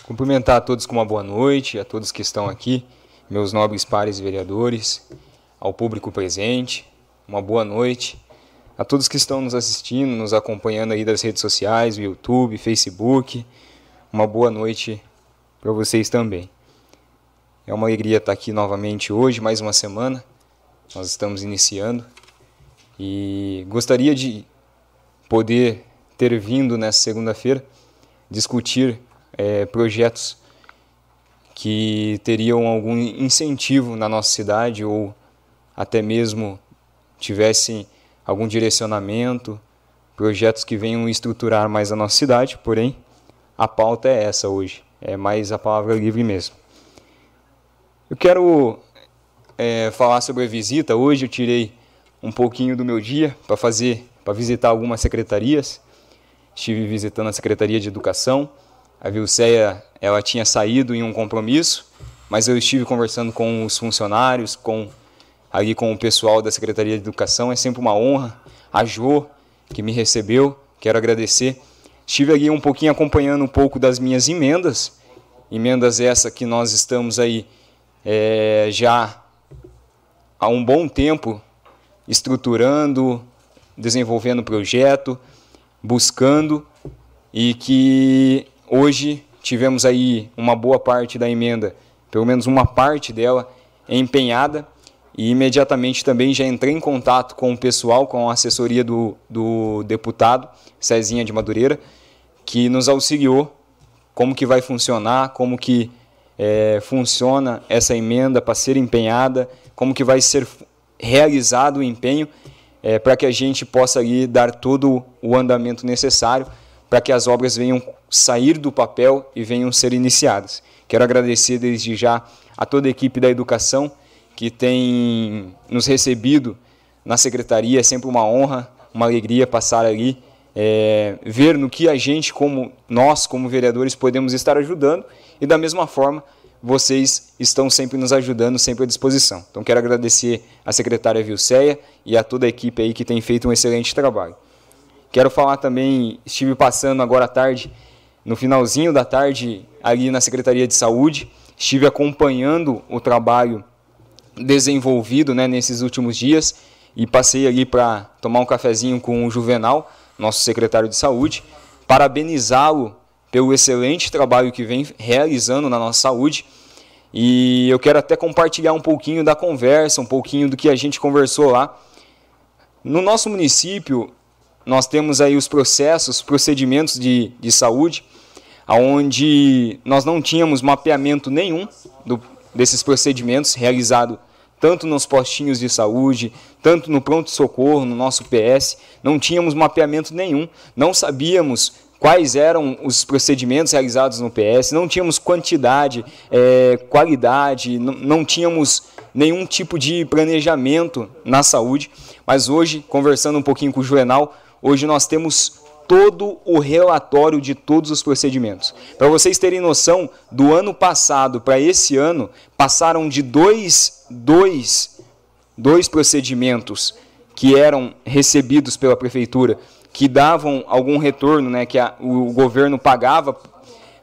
Cumprimentar a todos com uma boa noite, a todos que estão aqui, meus nobres pares vereadores, ao público presente, uma boa noite. A todos que estão nos assistindo, nos acompanhando aí das redes sociais, YouTube, Facebook, uma boa noite para vocês também. É uma alegria estar aqui novamente hoje, mais uma semana. Nós estamos iniciando e gostaria de poder ter vindo nessa segunda-feira discutir é, projetos que teriam algum incentivo na nossa cidade ou até mesmo tivessem algum direcionamento, projetos que venham estruturar mais a nossa cidade, porém a pauta é essa hoje, é mais a palavra livre mesmo. Eu quero é, falar sobre a visita. Hoje eu tirei um pouquinho do meu dia para fazer, para visitar algumas secretarias. Estive visitando a Secretaria de Educação, a Vilceia ela tinha saído em um compromisso mas eu estive conversando com os funcionários, com ali com o pessoal da Secretaria de Educação. É sempre uma honra. A Jo, que me recebeu, quero agradecer. Estive ali um pouquinho acompanhando um pouco das minhas emendas, emendas essa que nós estamos aí é, já há um bom tempo estruturando, desenvolvendo o projeto, buscando e que hoje tivemos aí uma boa parte da emenda, pelo menos uma parte dela empenhada. E imediatamente também já entrei em contato com o pessoal, com a assessoria do, do deputado Cezinha de Madureira, que nos auxiliou como que vai funcionar, como que é, funciona essa emenda para ser empenhada, como que vai ser realizado o empenho é, para que a gente possa ali dar todo o andamento necessário para que as obras venham sair do papel e venham ser iniciadas. Quero agradecer desde já a toda a equipe da educação que tem nos recebido na secretaria. É sempre uma honra, uma alegria passar ali, é, ver no que a gente, como nós, como vereadores, podemos estar ajudando e da mesma forma vocês estão sempre nos ajudando, sempre à disposição. Então quero agradecer à secretária Vilceia e a toda a equipe aí que tem feito um excelente trabalho. Quero falar também, estive passando agora à tarde, no finalzinho da tarde, ali na Secretaria de Saúde, estive acompanhando o trabalho desenvolvido né, nesses últimos dias e passei ali para tomar um cafezinho com o Juvenal, nosso secretário de saúde, parabenizá-lo pelo excelente trabalho que vem realizando na nossa saúde. E eu quero até compartilhar um pouquinho da conversa, um pouquinho do que a gente conversou lá. No nosso município, nós temos aí os processos, procedimentos de, de saúde, onde nós não tínhamos mapeamento nenhum do, desses procedimentos realizado tanto nos postinhos de saúde, tanto no pronto-socorro, no nosso PS, não tínhamos mapeamento nenhum, não sabíamos quais eram os procedimentos realizados no PS, não tínhamos quantidade, é, qualidade, não, não tínhamos nenhum tipo de planejamento na saúde, mas hoje, conversando um pouquinho com o Juvenal, hoje nós temos todo o relatório de todos os procedimentos. Para vocês terem noção, do ano passado para esse ano, passaram de dois, dois, dois procedimentos que eram recebidos pela prefeitura, que davam algum retorno, né, que a, o governo pagava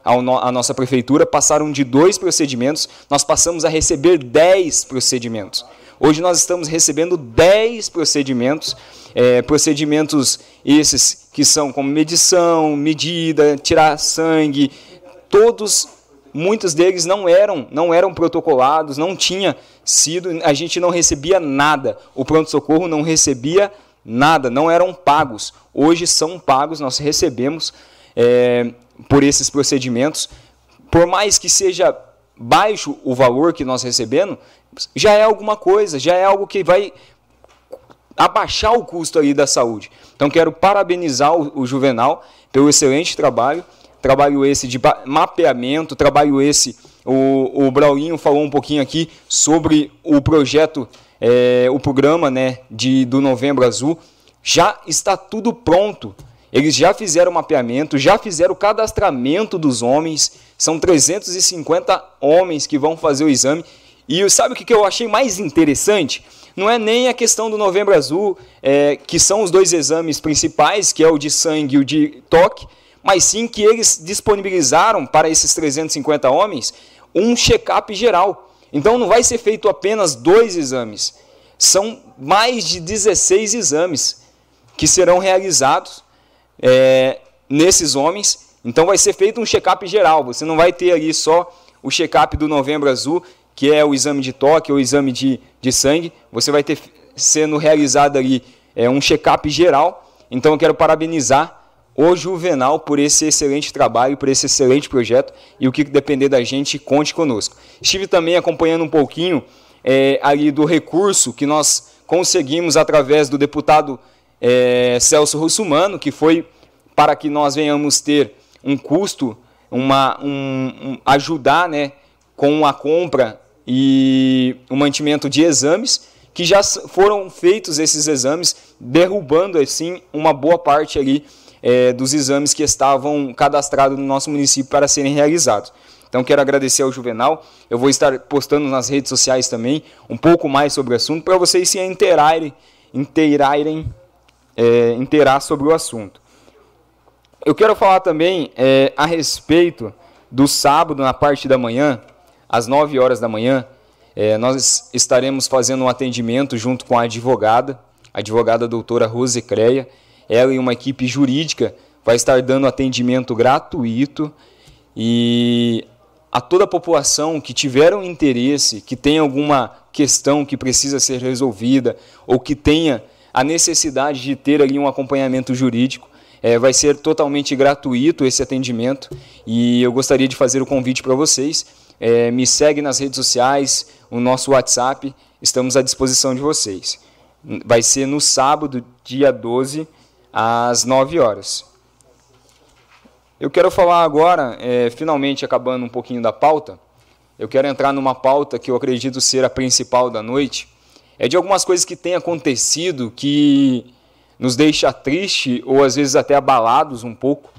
a nossa prefeitura, passaram de dois procedimentos, nós passamos a receber dez procedimentos. Hoje nós estamos recebendo dez procedimentos é, procedimentos esses que são como medição, medida, tirar sangue, todos, muitos deles não eram, não eram protocolados, não tinha sido, a gente não recebia nada, o pronto-socorro não recebia nada, não eram pagos. Hoje são pagos, nós recebemos é, por esses procedimentos, por mais que seja baixo o valor que nós recebemos, já é alguma coisa, já é algo que vai abaixar o custo aí da saúde. Então quero parabenizar o, o Juvenal pelo excelente trabalho, trabalho esse de mapeamento, trabalho esse, o, o Braulinho falou um pouquinho aqui sobre o projeto, é, o programa né, de, do Novembro Azul, já está tudo pronto. Eles já fizeram o mapeamento, já fizeram o cadastramento dos homens, são 350 homens que vão fazer o exame. E sabe o que eu achei mais interessante? Não é nem a questão do Novembro Azul, é, que são os dois exames principais, que é o de sangue e o de toque, mas sim que eles disponibilizaram para esses 350 homens um check-up geral. Então não vai ser feito apenas dois exames, são mais de 16 exames que serão realizados é, nesses homens. Então vai ser feito um check-up geral. Você não vai ter ali só o check-up do Novembro Azul que é o exame de toque ou exame de, de sangue, você vai ter sendo realizado ali é, um check-up geral. Então eu quero parabenizar o Juvenal por esse excelente trabalho, por esse excelente projeto e o que depender da gente, conte conosco. Estive também acompanhando um pouquinho é, ali do recurso que nós conseguimos através do deputado é, Celso Russumano, que foi para que nós venhamos ter um custo, uma, um, um, ajudar né, com a compra e o mantimento de exames, que já foram feitos esses exames, derrubando assim uma boa parte ali é, dos exames que estavam cadastrados no nosso município para serem realizados. Então quero agradecer ao Juvenal. Eu vou estar postando nas redes sociais também um pouco mais sobre o assunto para vocês se inteirarem, inteirarem, é, inteirar sobre o assunto. Eu quero falar também é, a respeito do sábado na parte da manhã, às 9 horas da manhã, é, nós estaremos fazendo um atendimento junto com a advogada, a advogada doutora Rose Creia. Ela e uma equipe jurídica vai estar dando atendimento gratuito e a toda a população que tiver um interesse, que tenha alguma questão que precisa ser resolvida ou que tenha a necessidade de ter ali um acompanhamento jurídico, é, vai ser totalmente gratuito esse atendimento e eu gostaria de fazer o convite para vocês. É, me segue nas redes sociais, o nosso WhatsApp, estamos à disposição de vocês. Vai ser no sábado, dia 12, às 9 horas. Eu quero falar agora, é, finalmente acabando um pouquinho da pauta, eu quero entrar numa pauta que eu acredito ser a principal da noite. É de algumas coisas que têm acontecido que nos deixa triste ou às vezes até abalados um pouco,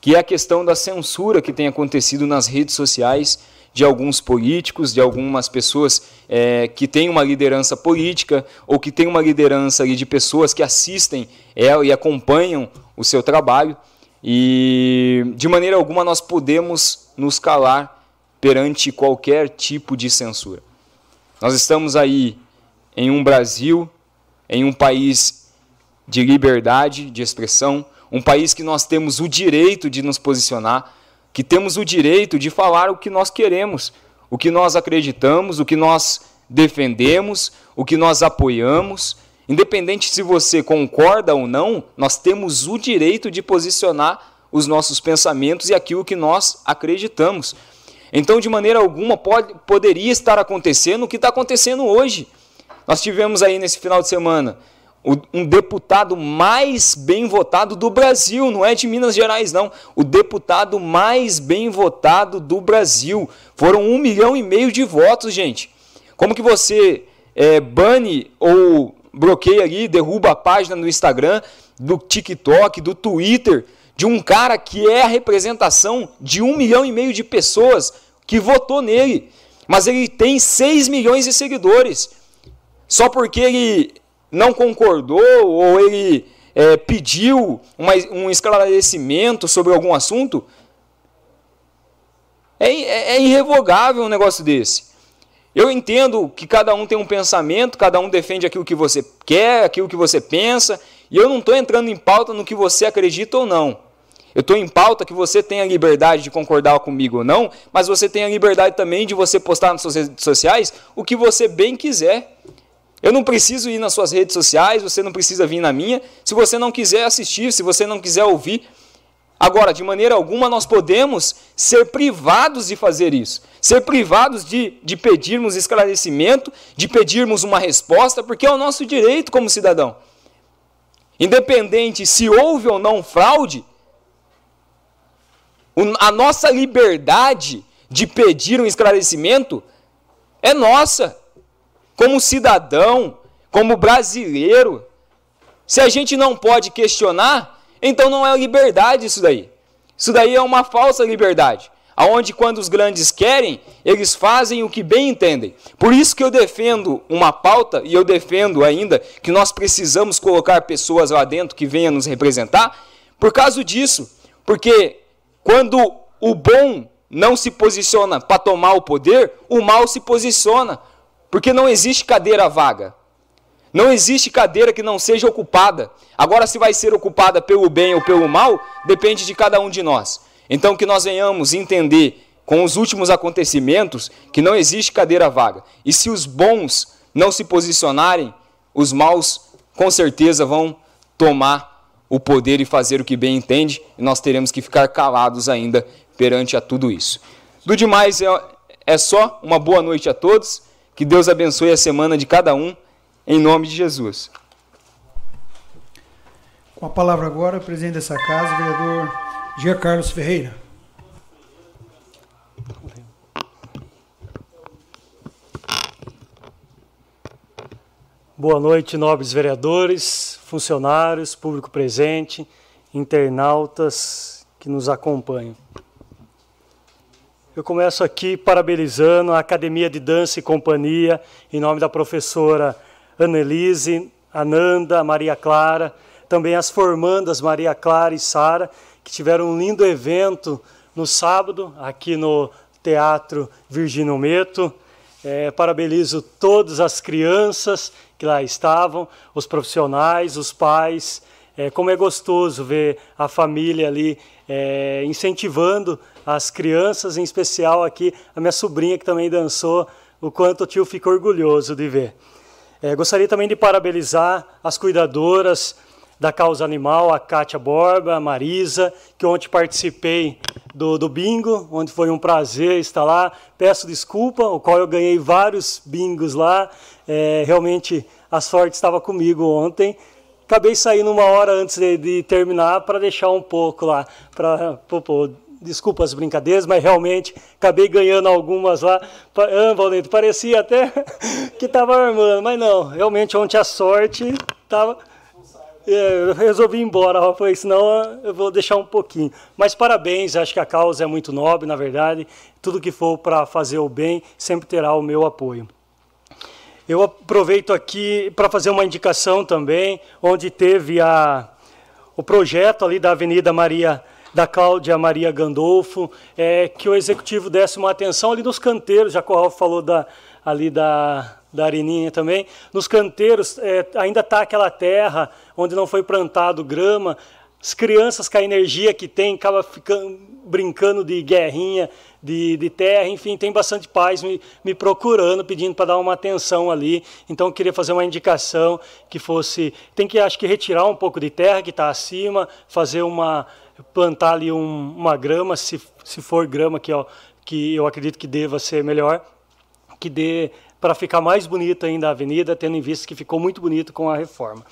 que é a questão da censura que tem acontecido nas redes sociais de alguns políticos, de algumas pessoas é, que têm uma liderança política ou que têm uma liderança de pessoas que assistem ela e acompanham o seu trabalho. E de maneira alguma nós podemos nos calar perante qualquer tipo de censura. Nós estamos aí em um Brasil, em um país de liberdade de expressão, um país que nós temos o direito de nos posicionar, que temos o direito de falar o que nós queremos, o que nós acreditamos, o que nós defendemos, o que nós apoiamos. Independente se você concorda ou não, nós temos o direito de posicionar os nossos pensamentos e aquilo que nós acreditamos. Então, de maneira alguma, pode, poderia estar acontecendo o que está acontecendo hoje. Nós tivemos aí nesse final de semana um deputado mais bem votado do Brasil, não é de Minas Gerais, não. O deputado mais bem votado do Brasil. Foram um milhão e meio de votos, gente. Como que você é, bane ou bloqueia ali, derruba a página no Instagram, do TikTok, do Twitter, de um cara que é a representação de um milhão e meio de pessoas que votou nele. Mas ele tem 6 milhões de seguidores. Só porque ele não concordou ou ele é, pediu uma, um esclarecimento sobre algum assunto, é, é, é irrevogável um negócio desse. Eu entendo que cada um tem um pensamento, cada um defende aquilo que você quer, aquilo que você pensa, e eu não estou entrando em pauta no que você acredita ou não. Eu estou em pauta que você tem a liberdade de concordar comigo ou não, mas você tem a liberdade também de você postar nas suas redes sociais o que você bem quiser. Eu não preciso ir nas suas redes sociais, você não precisa vir na minha. Se você não quiser assistir, se você não quiser ouvir. Agora, de maneira alguma, nós podemos ser privados de fazer isso. Ser privados de, de pedirmos esclarecimento, de pedirmos uma resposta, porque é o nosso direito como cidadão. Independente se houve ou não fraude, a nossa liberdade de pedir um esclarecimento é nossa como cidadão, como brasileiro. Se a gente não pode questionar, então não é liberdade isso daí. Isso daí é uma falsa liberdade. Aonde quando os grandes querem, eles fazem o que bem entendem. Por isso que eu defendo uma pauta e eu defendo ainda que nós precisamos colocar pessoas lá dentro que venham nos representar, por causa disso. Porque quando o bom não se posiciona para tomar o poder, o mal se posiciona porque não existe cadeira vaga. Não existe cadeira que não seja ocupada. Agora, se vai ser ocupada pelo bem ou pelo mal, depende de cada um de nós. Então, que nós venhamos entender com os últimos acontecimentos que não existe cadeira vaga. E se os bons não se posicionarem, os maus com certeza vão tomar o poder e fazer o que bem entende, e nós teremos que ficar calados ainda perante a tudo isso. Do demais, é, é só uma boa noite a todos. Que Deus abençoe a semana de cada um, em nome de Jesus. Com a palavra agora, o presidente dessa casa, o vereador Gia Carlos Ferreira. Boa noite, nobres vereadores, funcionários, público presente, internautas que nos acompanham. Eu começo aqui parabenizando a Academia de Dança e Companhia, em nome da professora Annelise, Ananda, Maria Clara, também as formandas Maria Clara e Sara, que tiveram um lindo evento no sábado, aqui no Teatro Virgínio Meto. É, parabenizo todas as crianças que lá estavam, os profissionais, os pais. É, como é gostoso ver a família ali é, incentivando as crianças, em especial aqui a minha sobrinha que também dançou, o quanto o tio ficou orgulhoso de ver. É, gostaria também de parabenizar as cuidadoras da causa animal, a Kátia Borba, a Marisa, que ontem participei do, do bingo, onde foi um prazer estar lá. Peço desculpa, o qual eu ganhei vários bingos lá. É, realmente a sorte estava comigo ontem. Acabei saindo uma hora antes de, de terminar para deixar um pouco lá, para desculpa as brincadeiras, mas realmente acabei ganhando algumas lá. Ah, Valente, parecia até que estava armando, mas não, realmente ontem a sorte estava é, resolvi ir embora, falei, senão eu vou deixar um pouquinho. Mas parabéns, acho que a causa é muito nobre, na verdade. Tudo que for para fazer o bem sempre terá o meu apoio. Eu aproveito aqui para fazer uma indicação também, onde teve a, o projeto ali da Avenida Maria da Cláudia Maria Gandolfo, é, que o executivo desse uma atenção ali nos canteiros, já que o falou da, ali da, da areninha também. Nos canteiros é, ainda está aquela terra onde não foi plantado grama. As crianças com a energia que tem acabam ficando brincando de guerrinha, de, de terra, enfim, tem bastante pais me, me procurando, pedindo para dar uma atenção ali. Então, queria fazer uma indicação que fosse. Tem que, acho que, retirar um pouco de terra que está acima, fazer uma. Plantar ali um, uma grama, se, se for grama, que, ó, que eu acredito que deva ser melhor, que dê para ficar mais bonita ainda a avenida, tendo em vista que ficou muito bonito com a reforma.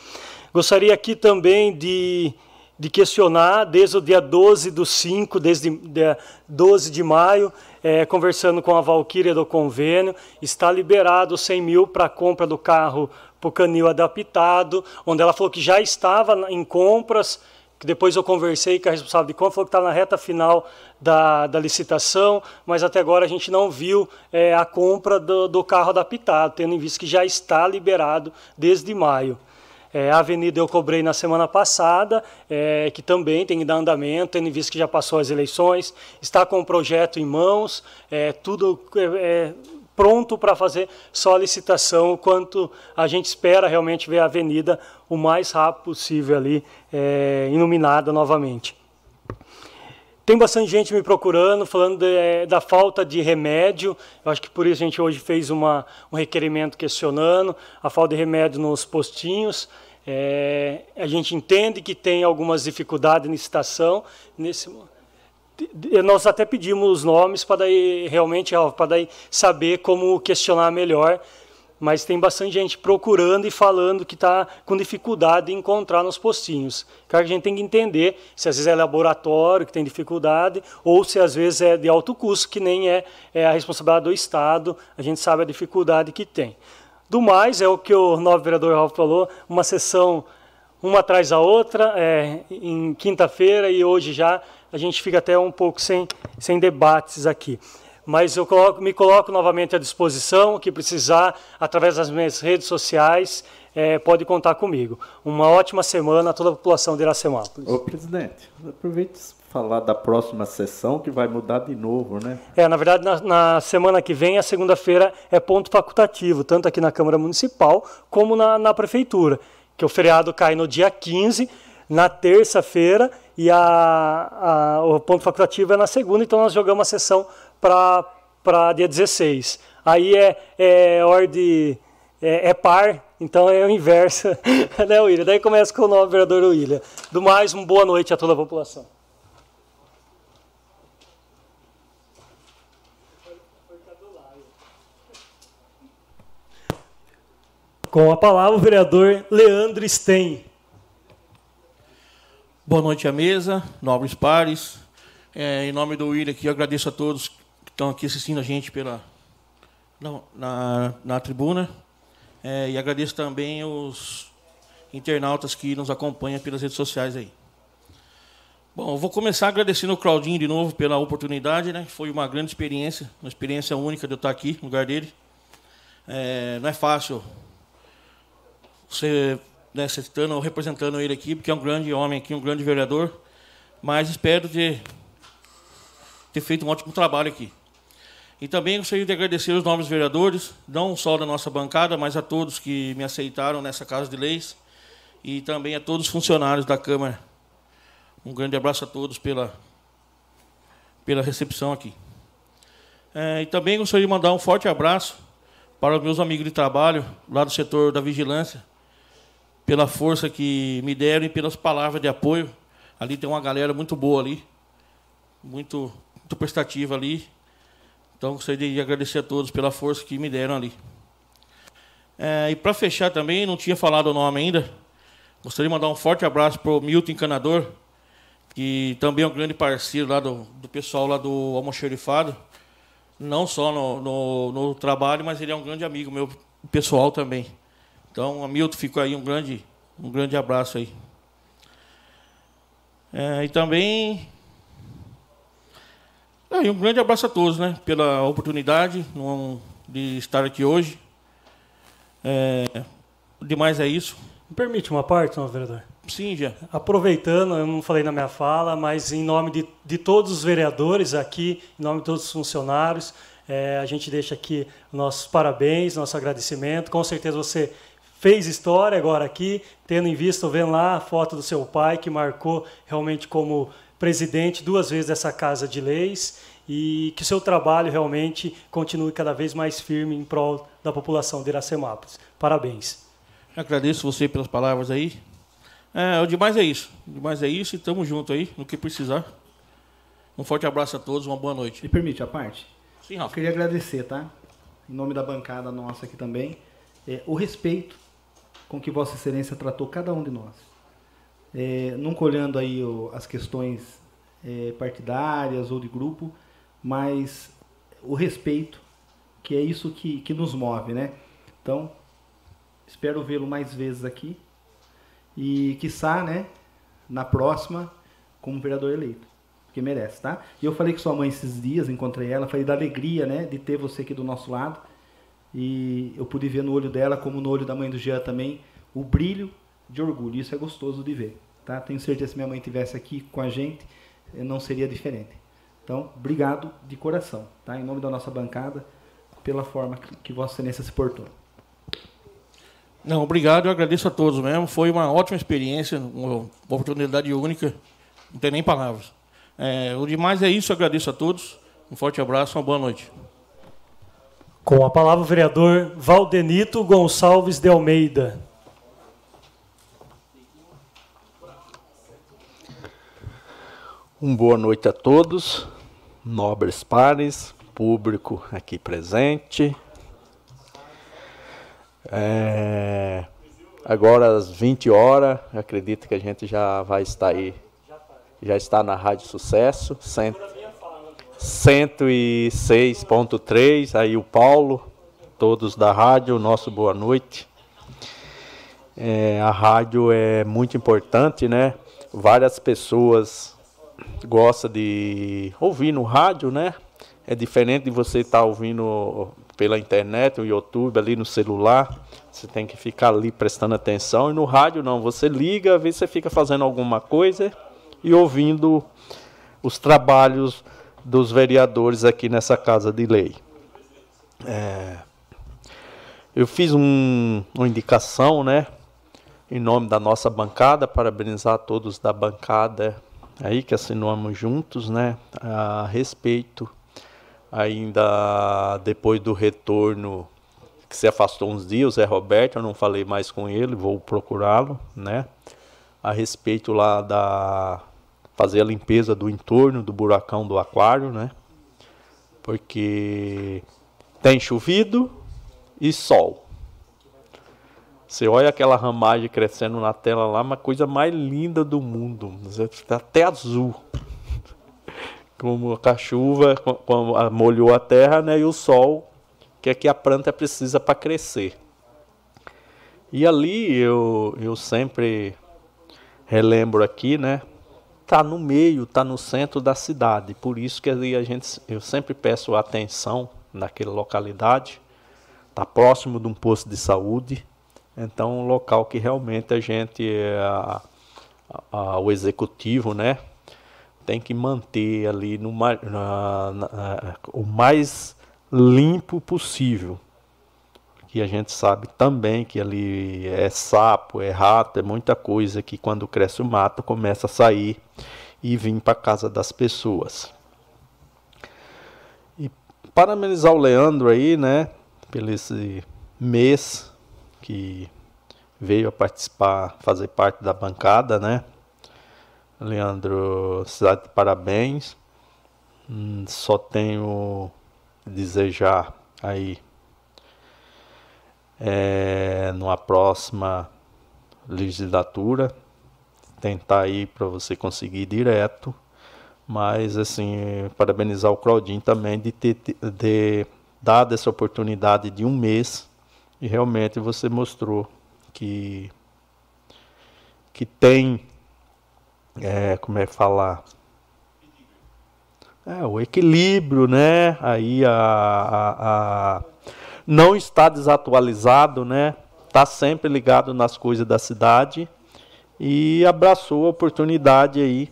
Gostaria aqui também de, de questionar, desde o dia 12 do 5, desde dia 12 de maio, é, conversando com a Valquíria do convênio, está liberado 100 mil para a compra do carro para o canil adaptado, onde ela falou que já estava em compras, que depois eu conversei com a responsável de compra, falou que está na reta final da, da, licitação, mas até agora a gente não viu é, a compra do, do, carro adaptado, tendo em vista que já está liberado desde maio. É, a avenida eu cobrei na semana passada, é, que também tem que dar andamento, tendo em vista que já passou as eleições, está com o projeto em mãos, é, tudo é, é, pronto para fazer só a licitação, quanto a gente espera realmente ver a avenida o mais rápido possível ali, é, iluminada novamente. Tem bastante gente me procurando, falando de, é, da falta de remédio. Eu acho que por isso a gente hoje fez uma, um requerimento questionando a falta de remédio nos postinhos. É, a gente entende que tem algumas dificuldades em licitação. Nesse, nós até pedimos os nomes para daí realmente para daí saber como questionar melhor mas tem bastante gente procurando e falando que está com dificuldade de encontrar nos postinhos. Que a gente tem que entender se às vezes é laboratório que tem dificuldade ou se às vezes é de alto custo, que nem é, é a responsabilidade do Estado, a gente sabe a dificuldade que tem. Do mais, é o que o novo vereador Ralf falou, uma sessão uma atrás da outra, é, em quinta-feira e hoje já, a gente fica até um pouco sem, sem debates aqui mas eu coloco, me coloco novamente à disposição, que precisar, através das minhas redes sociais, é, pode contar comigo. Uma ótima semana a toda a população de Iracemápolis. Ô, presidente, aproveite falar da próxima sessão, que vai mudar de novo, né? É, na verdade, na, na semana que vem, a segunda-feira, é ponto facultativo, tanto aqui na Câmara Municipal, como na, na Prefeitura, que o feriado cai no dia 15, na terça-feira, e a, a, o ponto facultativo é na segunda, então nós jogamos a sessão para dia 16. Aí é, é ordem, é, é, par, então é o inverso, né, William? Daí começa com o novo vereador William. Do mais, uma boa noite a toda a população. Com a palavra, o vereador Leandro Stein. Boa noite à mesa, nobres pares. É, em nome do William aqui, agradeço a todos estão aqui assistindo a gente pela, na, na, na tribuna. É, e agradeço também os internautas que nos acompanham pelas redes sociais aí. Bom, eu vou começar agradecendo o Claudinho de novo pela oportunidade, né? Foi uma grande experiência, uma experiência única de eu estar aqui no lugar dele. É, não é fácil você né, citando ou representando ele aqui, porque é um grande homem aqui, um grande vereador, mas espero ter, ter feito um ótimo trabalho aqui. E também gostaria de agradecer os novos vereadores, não só da nossa bancada, mas a todos que me aceitaram nessa Casa de Leis, e também a todos os funcionários da Câmara um grande abraço a todos pela, pela recepção aqui. É, e também gostaria de mandar um forte abraço para os meus amigos de trabalho, lá do setor da vigilância, pela força que me deram e pelas palavras de apoio. Ali tem uma galera muito boa ali, muito, muito prestativa ali. Então gostaria de agradecer a todos pela força que me deram ali. É, e para fechar também, não tinha falado o nome ainda, gostaria de mandar um forte abraço para o Milton Encanador, que também é um grande parceiro lá do, do pessoal lá do Almoxerifado, não só no, no, no, trabalho, mas ele é um grande amigo meu pessoal também. Então, Hamilton, fica aí um grande, um grande abraço aí. É, e também é, um grande abraço a todos, né, pela oportunidade de estar aqui hoje. É, demais é isso. Me permite uma parte, senhor vereador? Sim, já. Aproveitando, eu não falei na minha fala, mas em nome de, de todos os vereadores aqui, em nome de todos os funcionários, é, a gente deixa aqui nossos parabéns, nosso agradecimento. Com certeza você fez história agora aqui, tendo em vista, vendo lá a foto do seu pai, que marcou realmente como presidente duas vezes dessa Casa de Leis, e que o seu trabalho realmente continue cada vez mais firme em prol da população de Iracemápolis. Parabéns. Agradeço você pelas palavras aí. É, o demais é isso. O demais é isso e estamos juntos aí, no que precisar. Um forte abraço a todos, uma boa noite. Me permite a parte? Sim, Rafa. Eu queria agradecer, tá? Em nome da bancada nossa aqui também, é, o respeito com que Vossa Excelência tratou cada um de nós. É, nunca olhando aí as questões é, partidárias ou de grupo, mas o respeito, que é isso que, que nos move, né? Então, espero vê-lo mais vezes aqui e, quiçá, né, na próxima, como vereador eleito. Porque merece, tá? E eu falei com sua mãe esses dias, encontrei ela, falei da alegria, né, de ter você aqui do nosso lado. E eu pude ver no olho dela, como no olho da mãe do Jean também, o brilho de orgulho. Isso é gostoso de ver, tá? Tenho certeza que se minha mãe tivesse aqui com a gente, eh, não seria diferente. Então, obrigado de coração, tá? Em nome da nossa bancada, pela forma que Vossa Excelência se portou. Não, obrigado, eu agradeço a todos mesmo. Foi uma ótima experiência, uma oportunidade única. Não tem nem palavras. É, o demais é isso, eu agradeço a todos. Um forte abraço, uma boa noite. Com a palavra o vereador Valdenito Gonçalves de Almeida. Um boa noite a todos, nobres pares, público aqui presente, é, agora às 20 horas, acredito que a gente já vai estar aí, já está na Rádio Sucesso, 106.3, aí o Paulo, todos da rádio, nosso boa noite. É, a rádio é muito importante, né? Várias pessoas gostam de ouvir no rádio, né? É diferente de você estar tá ouvindo pela internet, o YouTube ali no celular. Você tem que ficar ali prestando atenção. E no rádio não, você liga, às vezes você fica fazendo alguma coisa e ouvindo os trabalhos dos vereadores aqui nessa casa de lei. É, eu fiz um, uma indicação, né, em nome da nossa bancada, parabenizar todos da bancada aí que assinamos juntos, né, a respeito ainda depois do retorno que se afastou uns dias, o Zé Roberto, eu não falei mais com ele, vou procurá-lo, né? A respeito lá da fazer a limpeza do entorno do buracão do aquário, né? Porque tem chovido e sol. Você olha aquela ramagem crescendo na tela lá, uma coisa mais linda do mundo, até azul como a chuva como molhou a terra, né, e o sol, que é que a planta precisa para crescer. E ali eu, eu sempre relembro aqui, né, está no meio, está no centro da cidade. Por isso que ali a gente, eu sempre peço atenção naquela localidade, está próximo de um posto de saúde, então um local que realmente a gente, a, a, o executivo, né, tem que manter ali no, na, na, o mais limpo possível. Que a gente sabe também que ali é sapo, é rato, é muita coisa que quando cresce o mato começa a sair e vir para casa das pessoas. E parabenizar o Leandro aí, né, pelo esse mês que veio a participar, fazer parte da bancada, né? Leandro, cidade de parabéns. Hum, só tenho desejar aí é, numa próxima legislatura tentar aí para você conseguir direto. Mas assim parabenizar o Claudinho também de ter de dado essa oportunidade de um mês. E realmente você mostrou que que tem é, como é falar é, o equilíbrio, né? Aí a, a, a, não está desatualizado, né? Está sempre ligado nas coisas da cidade e abraçou a oportunidade aí,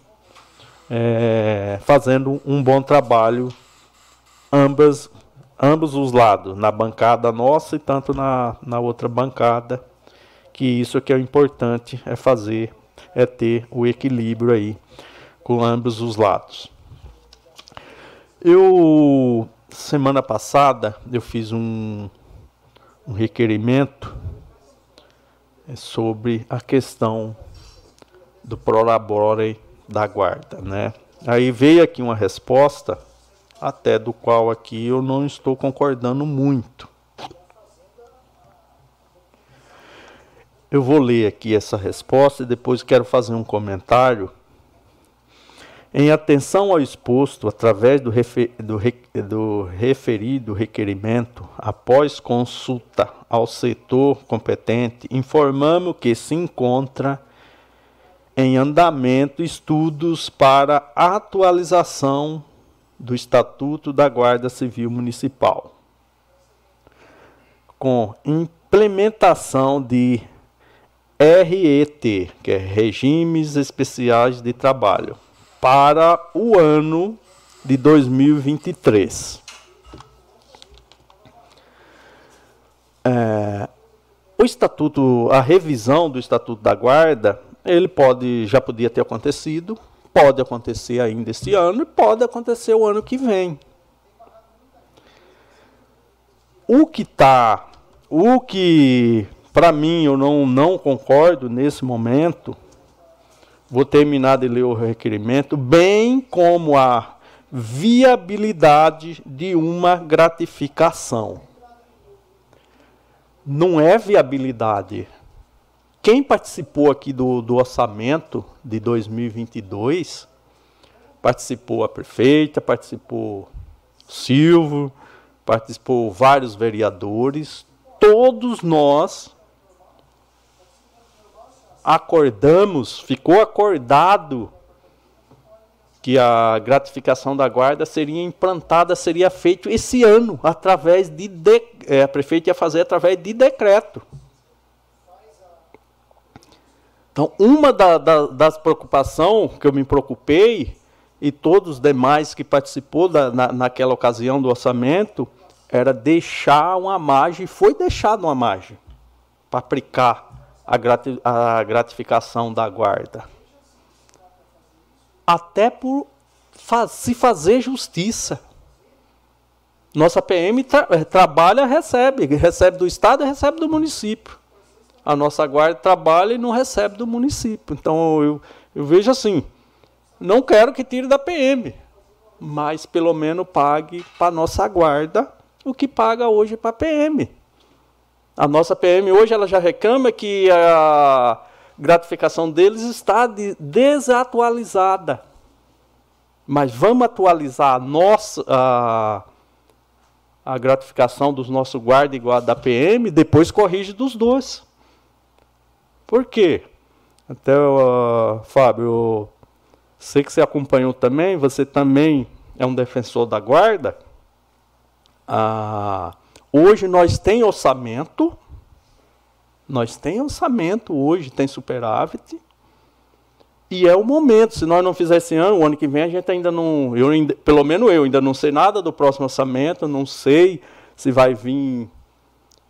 é, fazendo um bom trabalho, ambas, ambos os lados, na bancada nossa e tanto na, na outra bancada, que isso que é importante, é fazer é ter o equilíbrio aí com ambos os lados. Eu semana passada eu fiz um, um requerimento sobre a questão do prolabore da guarda, né? Aí veio aqui uma resposta até do qual aqui eu não estou concordando muito. Eu vou ler aqui essa resposta e depois quero fazer um comentário. Em atenção ao exposto, através do, refer, do, do referido requerimento, após consulta ao setor competente, informamos que se encontra em andamento estudos para atualização do Estatuto da Guarda Civil Municipal, com implementação de RET, que é Regimes Especiais de Trabalho, para o ano de 2023. É, o estatuto, a revisão do estatuto da guarda, ele pode, já podia ter acontecido, pode acontecer ainda este ano e pode acontecer o ano que vem. O que está, o que para mim, eu não, não concordo nesse momento. Vou terminar de ler o requerimento, bem como a viabilidade de uma gratificação. Não é viabilidade. Quem participou aqui do, do orçamento de 2022, participou a prefeita, participou Silvio, participou vários vereadores, todos nós acordamos, ficou acordado que a gratificação da guarda seria implantada, seria feito esse ano, através de, de é, a prefeita ia fazer através de decreto. Então, uma da, da, das preocupações que eu me preocupei, e todos os demais que participou da, na, naquela ocasião do orçamento, era deixar uma margem, foi deixado uma margem para aplicar a gratificação da guarda. Até por se fazer justiça. Nossa PM tra eh, trabalha, recebe, recebe do Estado e recebe do município. A nossa guarda trabalha e não recebe do município. Então eu, eu vejo assim, não quero que tire da PM, mas pelo menos pague para nossa guarda o que paga hoje para a PM. A nossa PM hoje ela já reclama que a gratificação deles está desatualizada. Mas vamos atualizar a nossa a, a gratificação dos nossos guarda igual da PM, depois corrige dos dois. Por quê? Até, uh, Fábio, sei que você acompanhou também, você também é um defensor da guarda. Ah, hoje nós tem orçamento, nós tem orçamento hoje, tem superávit. E é o momento, se nós não fizer esse ano, o ano que vem a gente ainda não, eu ainda, pelo menos eu ainda não sei nada do próximo orçamento, não sei se vai vir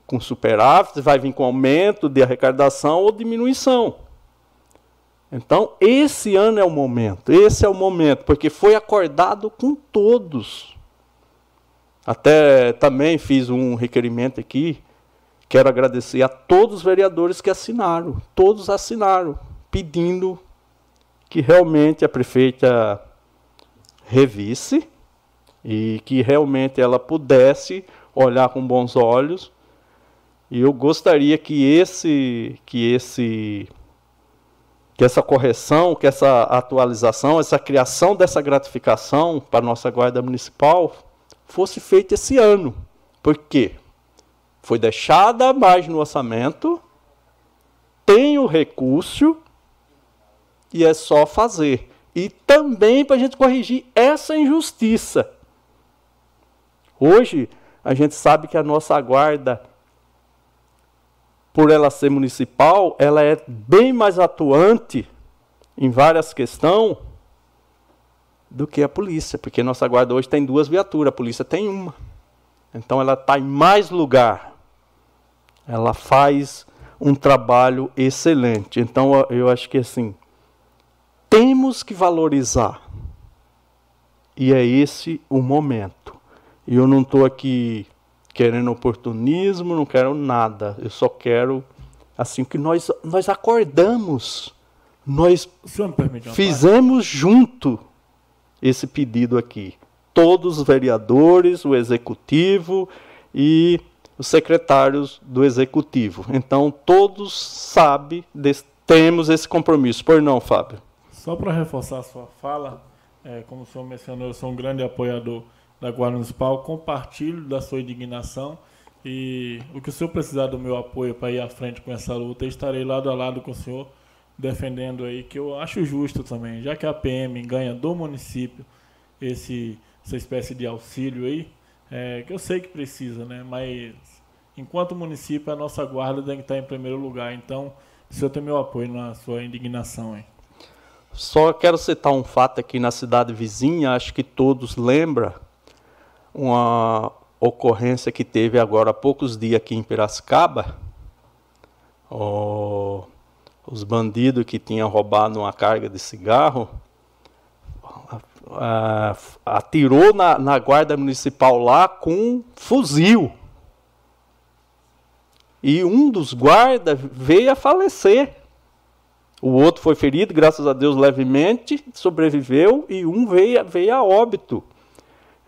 com superávit, se vai vir com aumento de arrecadação ou diminuição. Então, esse ano é o momento, esse é o momento, porque foi acordado com todos. Até também fiz um requerimento aqui, quero agradecer a todos os vereadores que assinaram, todos assinaram, pedindo que realmente a prefeita revisse e que realmente ela pudesse olhar com bons olhos. E eu gostaria que esse que esse que essa correção, que essa atualização, essa criação dessa gratificação para a nossa guarda municipal fosse feita esse ano. Por quê? Foi deixada mais no orçamento, tem o recurso e é só fazer. E também para a gente corrigir essa injustiça. Hoje, a gente sabe que a nossa guarda por ela ser municipal, ela é bem mais atuante em várias questões do que a polícia, porque nossa guarda hoje tem duas viaturas, a polícia tem uma. Então ela está em mais lugar. Ela faz um trabalho excelente. Então eu acho que assim, temos que valorizar. E é esse o momento. E eu não estou aqui querendo oportunismo, não quero nada. Eu só quero assim que nós nós acordamos, nós fizemos junto esse pedido aqui. Todos os vereadores, o executivo e os secretários do executivo. Então todos sabem, temos esse compromisso. Por não, Fábio? Só para reforçar a sua fala, é, como o senhor mencionou, eu sou um grande apoiador da Guarda Municipal, compartilho da sua indignação e o que o senhor precisar do meu apoio para ir à frente com essa luta, estarei lado a lado com o senhor defendendo aí, que eu acho justo também, já que a PM ganha do município esse, essa espécie de auxílio aí, é, que eu sei que precisa, né? Mas enquanto município, a nossa guarda tem que estar em primeiro lugar. Então, o senhor tem meu apoio na sua indignação aí. Só quero citar um fato aqui na cidade vizinha, acho que todos lembram, uma ocorrência que teve agora há poucos dias aqui em Piracicaba. Oh, os bandidos que tinham roubado uma carga de cigarro atirou na, na, guarda municipal lá com um fuzil. E um dos guardas veio a falecer. O outro foi ferido, graças a Deus, levemente, sobreviveu, e um veio, veio a óbito.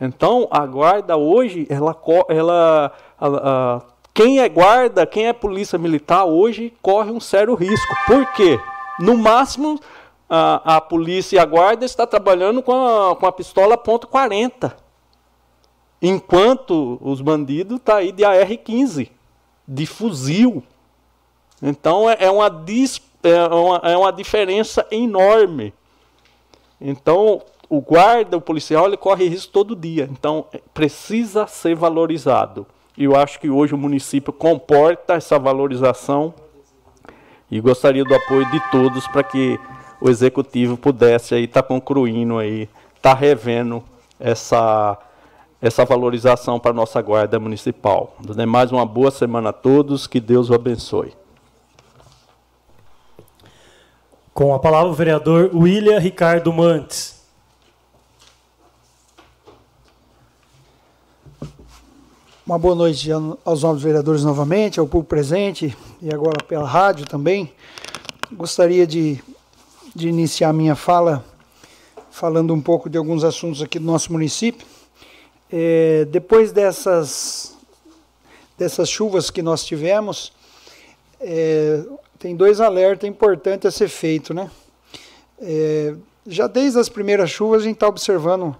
Então, a guarda hoje, ela, ela a, a, quem é guarda, quem é polícia militar hoje corre um sério risco. Por quê? No máximo, a, a polícia e a guarda está trabalhando com a, com a pistola .40, enquanto os bandidos estão tá aí de AR-15, de fuzil. Então é, é, uma, é, uma, é uma diferença enorme. Então o guarda, o policial, ele corre risco todo dia. Então, precisa ser valorizado. E eu acho que hoje o município comporta essa valorização e gostaria do apoio de todos para que o executivo pudesse aí estar tá concluindo aí, estar tá revendo essa essa valorização para a nossa guarda municipal. Mais uma boa semana a todos, que Deus o abençoe. Com a palavra o vereador William Ricardo Mantes. Uma boa noite aos novos vereadores novamente, ao público presente e agora pela rádio também. Gostaria de, de iniciar minha fala falando um pouco de alguns assuntos aqui do nosso município. É, depois dessas, dessas chuvas que nós tivemos, é, tem dois alertas importantes a ser feito, né? É, já desde as primeiras chuvas a gente está observando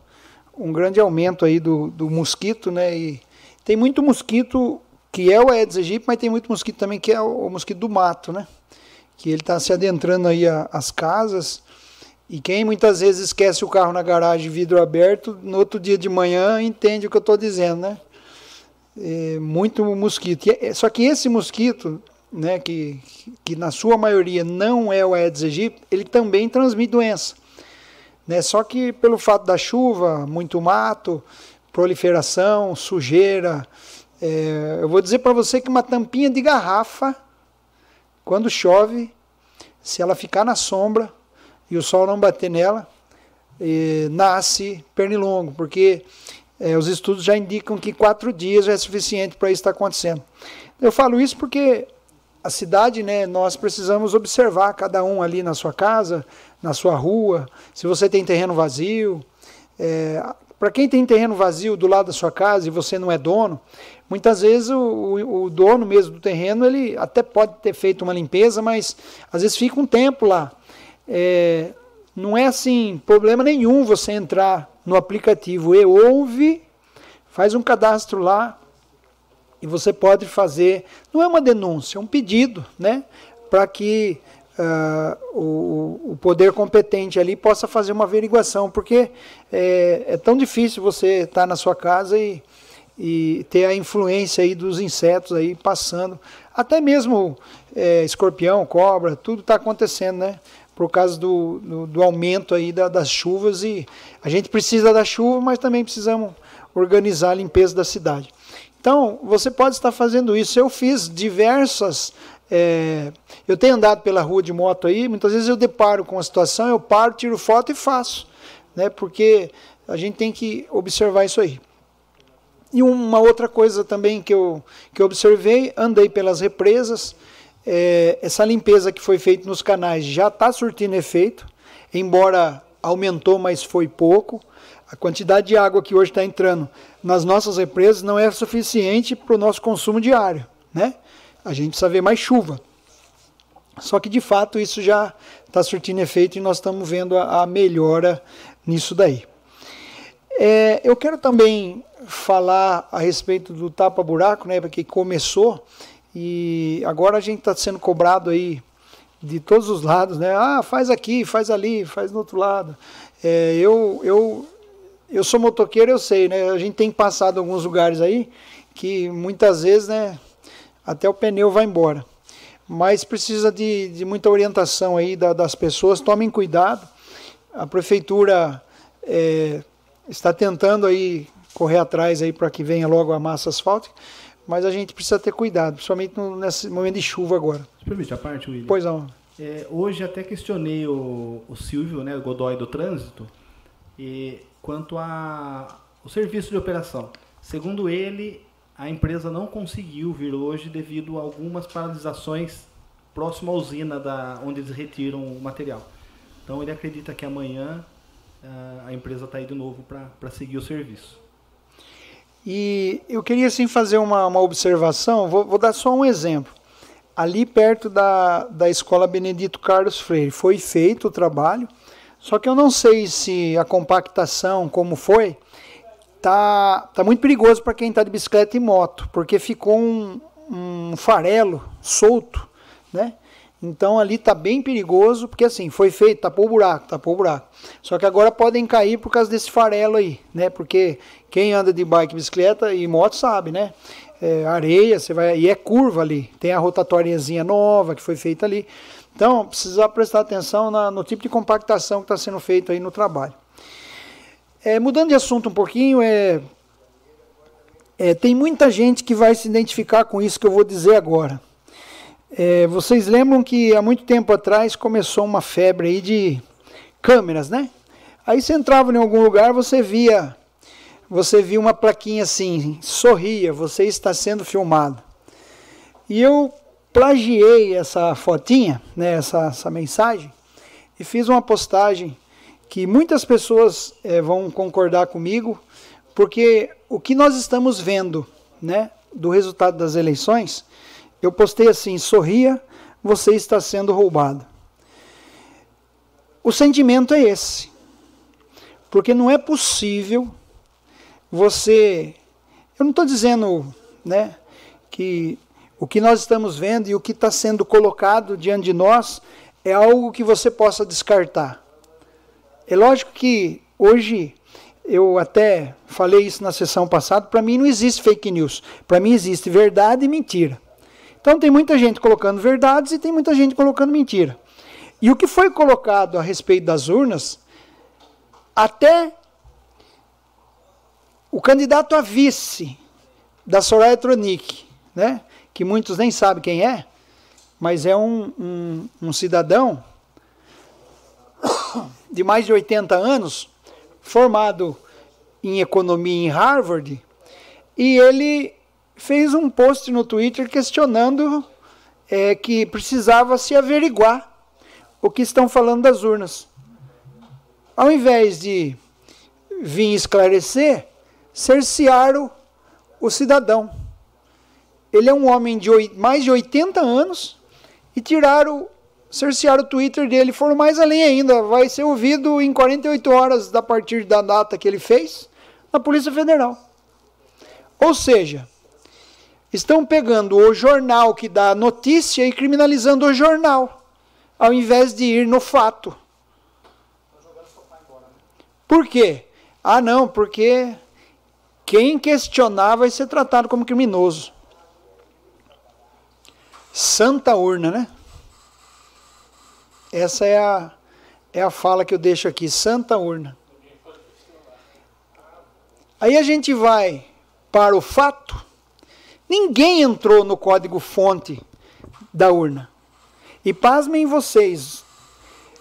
um grande aumento aí do, do mosquito, né? E, tem muito mosquito que é o Aedes aegypti, mas tem muito mosquito também que é o, mosquito do mato, né? Que ele está se adentrando aí às casas E quem muitas vezes esquece o carro na garagem, vidro aberto, no outro dia de manhã entende o que eu estou dizendo, né? É, muito mosquito. É, só que esse mosquito, né, que, que na sua maioria não é o Aedes aegypti, ele também transmite doença. Né? Só que pelo fato da chuva, muito mato, proliferação, sujeira, é, eu vou dizer para você que uma tampinha de garrafa, quando chove, se ela ficar na sombra e o sol não bater nela, é, nasce pernilongo, porque é, os estudos já indicam que quatro dias é suficiente para isso estar acontecendo. Eu falo isso porque a cidade, né, nós precisamos observar cada um ali na sua casa, na sua rua, se você tem terreno vazio. É, para quem tem terreno vazio do lado da sua casa e você não é dono, muitas vezes o, o, dono mesmo do terreno ele até pode ter feito uma limpeza, mas às vezes fica um tempo lá. É, não é assim problema nenhum você entrar no aplicativo e ouve, faz um cadastro lá, e você pode fazer, não é uma denúncia, é um pedido, né? Para que uh, o, o, poder competente ali possa fazer uma averiguação, porque é, é tão difícil você estar tá na sua casa e, e ter a influência aí dos insetos aí passando, até mesmo é, escorpião, cobra, tudo está acontecendo, né? Por causa do, do, do aumento aí da, das chuvas e a gente precisa da chuva, mas também precisamos organizar a limpeza da cidade. Então, você pode estar fazendo isso. Eu fiz diversas. É, eu tenho andado pela rua de moto aí, muitas vezes eu deparo com a situação, eu paro, tiro foto e faço, né? Porque a gente tem que observar isso aí. E uma outra coisa também que eu, que observei, andei pelas represas, é, essa limpeza que foi feita nos canais já está surtindo efeito, embora aumentou, mas foi pouco. A quantidade de água que hoje está entrando nas nossas represas não é suficiente para o nosso consumo diário. Né? A gente precisa ver mais chuva. Só que de fato isso já está surtindo efeito e nós estamos vendo a, a melhora nisso daí. É, eu quero também falar a respeito do tapa-buraco, né, porque começou e agora a gente está sendo cobrado aí de todos os lados, né? Ah, faz aqui, faz ali, faz no outro lado. É, eu, eu eu sou motoqueiro, eu sei, né? A gente tem passado alguns lugares aí que muitas vezes, né, até o pneu vai embora. Mas precisa de, de muita orientação aí da, das pessoas, tomem cuidado. A prefeitura é, está tentando aí correr atrás aí para que venha logo a massa asfáltica, mas a gente precisa ter cuidado, principalmente nesse momento de chuva agora. Se permite a parte, William? Pois não. É, hoje até questionei o, o Silvio, né, o Godoy do Trânsito, e quanto ao serviço de operação. Segundo ele, a empresa não conseguiu vir hoje devido a algumas paralisações próximo à usina da, onde eles retiram o material. Então ele acredita que amanhã uh, a empresa está aí de novo para seguir o serviço. E eu queria sim fazer uma, uma observação, vou, vou, dar só um exemplo. Ali perto da, da escola Benedito Carlos Freire foi feito o trabalho, só que eu não sei se a compactação, como foi, tá, tá muito perigoso para quem está de bicicleta e moto, porque ficou um, um farelo solto, né? Então ali tá bem perigoso, porque assim, foi feito, tapou o buraco, tapou o buraco. Só que agora podem cair por causa desse farelo aí, né? Porque quem anda de bike, bicicleta e moto sabe, né? É, areia, você vai e é curva ali. Tem a rotatóriazinha nova que foi feita ali. Então, precisa prestar atenção na, no tipo de compactação que está sendo feito aí no trabalho. É, mudando de assunto um pouquinho, é, é, tem muita gente que vai se identificar com isso que eu vou dizer agora. É, vocês lembram que há muito tempo atrás começou uma febre aí de câmeras, né? Aí você entrava em algum lugar, você via, você via uma plaquinha assim, sorria, você está sendo filmado. E eu plagiei essa fotinha, né, essa, essa mensagem, e fiz uma postagem que muitas pessoas é, vão concordar comigo, porque o que nós estamos vendo né, do resultado das eleições, eu postei assim: sorria, você está sendo roubado. O sentimento é esse, porque não é possível você. Eu não estou dizendo né, que o que nós estamos vendo e o que está sendo colocado diante de nós é algo que você possa descartar. É lógico que hoje eu até falei isso na sessão passada, para mim não existe fake news. Para mim existe verdade e mentira. Então tem muita gente colocando verdades e tem muita gente colocando mentira. E o que foi colocado a respeito das urnas, até o candidato a vice da Soraya Tronic, né, que muitos nem sabem quem é, mas é um, um, um cidadão de mais de 80 anos, formado em economia em Harvard, e ele fez um post no Twitter questionando é, que precisava se averiguar o que estão falando das urnas. Ao invés de vir esclarecer, cercearam o cidadão. Ele é um homem de mais de 80 anos e tiraram, cercearam o Twitter dele. Foram mais além ainda, vai ser ouvido em 48 horas da partir da data que ele fez na Polícia Federal. Ou seja, estão pegando o jornal que dá notícia e criminalizando o jornal, ao invés de ir no fato. Por quê? Ah, não, porque quem questionar vai ser tratado como criminoso. Santa urna, né? Essa é a, é a fala que eu deixo aqui, santa urna. Aí a gente vai para o fato. Ninguém entrou no código-fonte da urna. E pasmem vocês,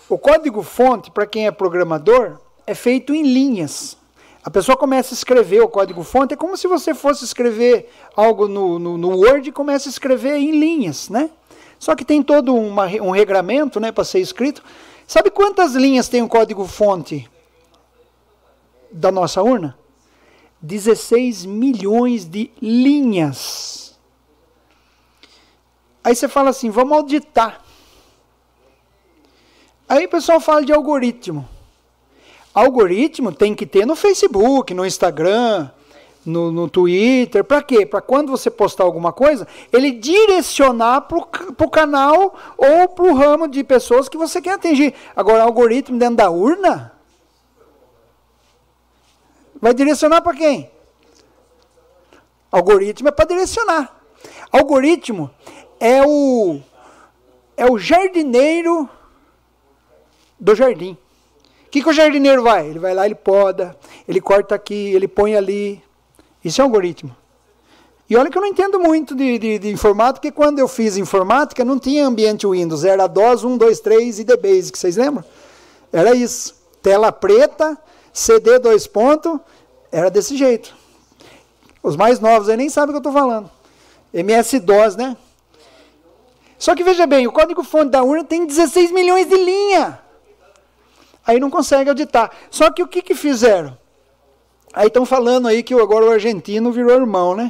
o código-fonte, para quem é programador, é feito em linhas. A pessoa começa a escrever o código-fonte, é como se você fosse escrever algo no, no, no Word e começa a escrever em linhas, né? Só que tem todo uma, um regramento né, para ser escrito. Sabe quantas linhas tem o código-fonte da nossa urna? 16 milhões de linhas. Aí você fala assim, vamos auditar. Aí o pessoal fala de algoritmo. Algoritmo tem que ter no Facebook, no Instagram, no, no Twitter. Para quê? Para quando você postar alguma coisa, ele direcionar para o canal ou para o ramo de pessoas que você quer atingir. Agora, algoritmo dentro da urna? Vai direcionar para quem? Algoritmo é para direcionar. Algoritmo é o é o jardineiro do jardim que, que o jardineiro vai? Ele vai lá, ele poda, ele corta aqui, ele põe ali. Isso é algoritmo. E olha que eu não entendo muito de, de, de, informática, porque quando eu fiz informática não tinha ambiente Windows, era DOS 1, 2, 3 e The Basic, vocês lembram? Era isso. Tela preta, CD dois pontos, era desse jeito. Os mais novos aí nem sabem o que eu estou falando. MS-DOS, né? Só que veja bem, o código-fonte da urna tem 16 milhões de linha. Aí não consegue auditar. Só que o que, que fizeram? Aí estão falando aí que agora o argentino virou irmão, né?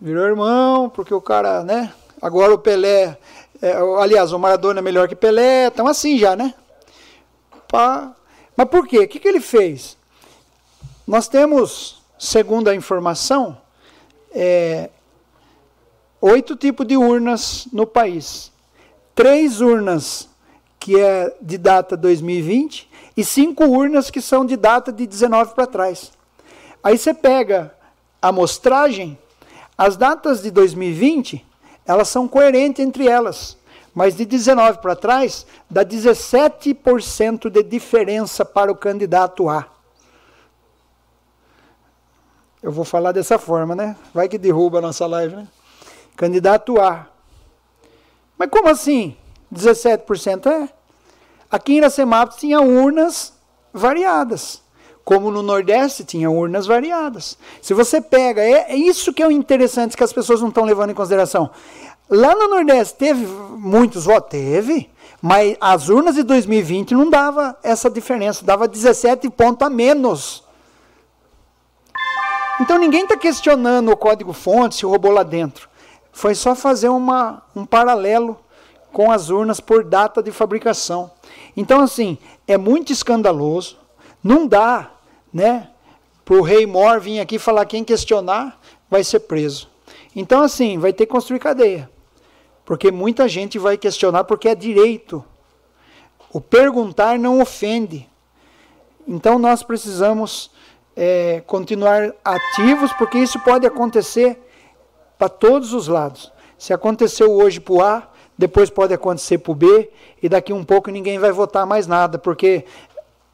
Virou irmão, porque o cara, né? Agora o Pelé, é, aliás, o Maradona é melhor que Pelé, estão assim já, né? Pá. Mas por quê? O que, que ele fez? Nós temos, segundo a informação, é, oito tipos de urnas no país. Três urnas que é de data 2020, e cinco urnas que são de data de 19 para trás. Aí você pega a amostragem, as datas de 2020, elas são coerentes entre elas, mas de 19 para trás, dá 17% de diferença para o candidato A. Eu vou falar dessa forma, né? Vai que derruba a nossa live, né? Candidato A. Mas como assim? 17% é. Aqui em Iracemápolis tinha urnas variadas. Como no Nordeste tinha urnas variadas. Se você pega, é, é isso que é o interessante que as pessoas não estão levando em consideração. Lá no Nordeste teve muitos votos? Teve. Mas as urnas de 2020 não dava essa diferença, dava 17 pontos a menos. Então ninguém está questionando o código-fonte, se roubou lá dentro. Foi só fazer uma, um paralelo com as urnas por data de fabricação. Então, assim, é muito escandaloso, não dá, né, para o rei Mor vir aqui falar quem questionar vai ser preso. Então, assim, vai ter que construir cadeia. Porque muita gente vai questionar porque é direito. O perguntar não ofende. Então nós precisamos é, continuar ativos, porque isso pode acontecer para todos os lados. Se aconteceu hoje para o A, depois pode acontecer para o B, e daqui um pouco ninguém vai votar mais nada, porque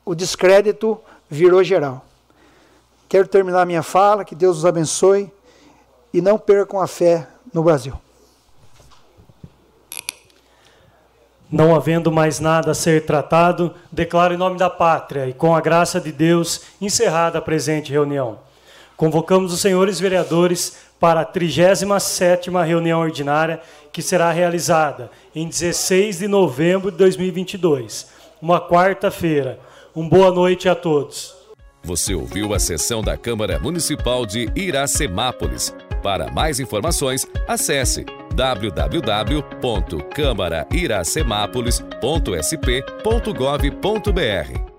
o descrédito virou geral. Quero terminar minha fala, que Deus os abençoe e não percam a fé no Brasil. Não havendo mais nada a ser tratado, declaro em nome da pátria e com a graça de Deus encerrada a presente reunião. Convocamos os senhores vereadores para a 37ª reunião ordinária, que será realizada em 16 de novembro de 2022, uma quarta-feira. Uma boa noite a todos. Você ouviu a sessão da Câmara Municipal de Iracemápolis. Para mais informações, acesse www.câmarairacemápolis.sp.gov.br.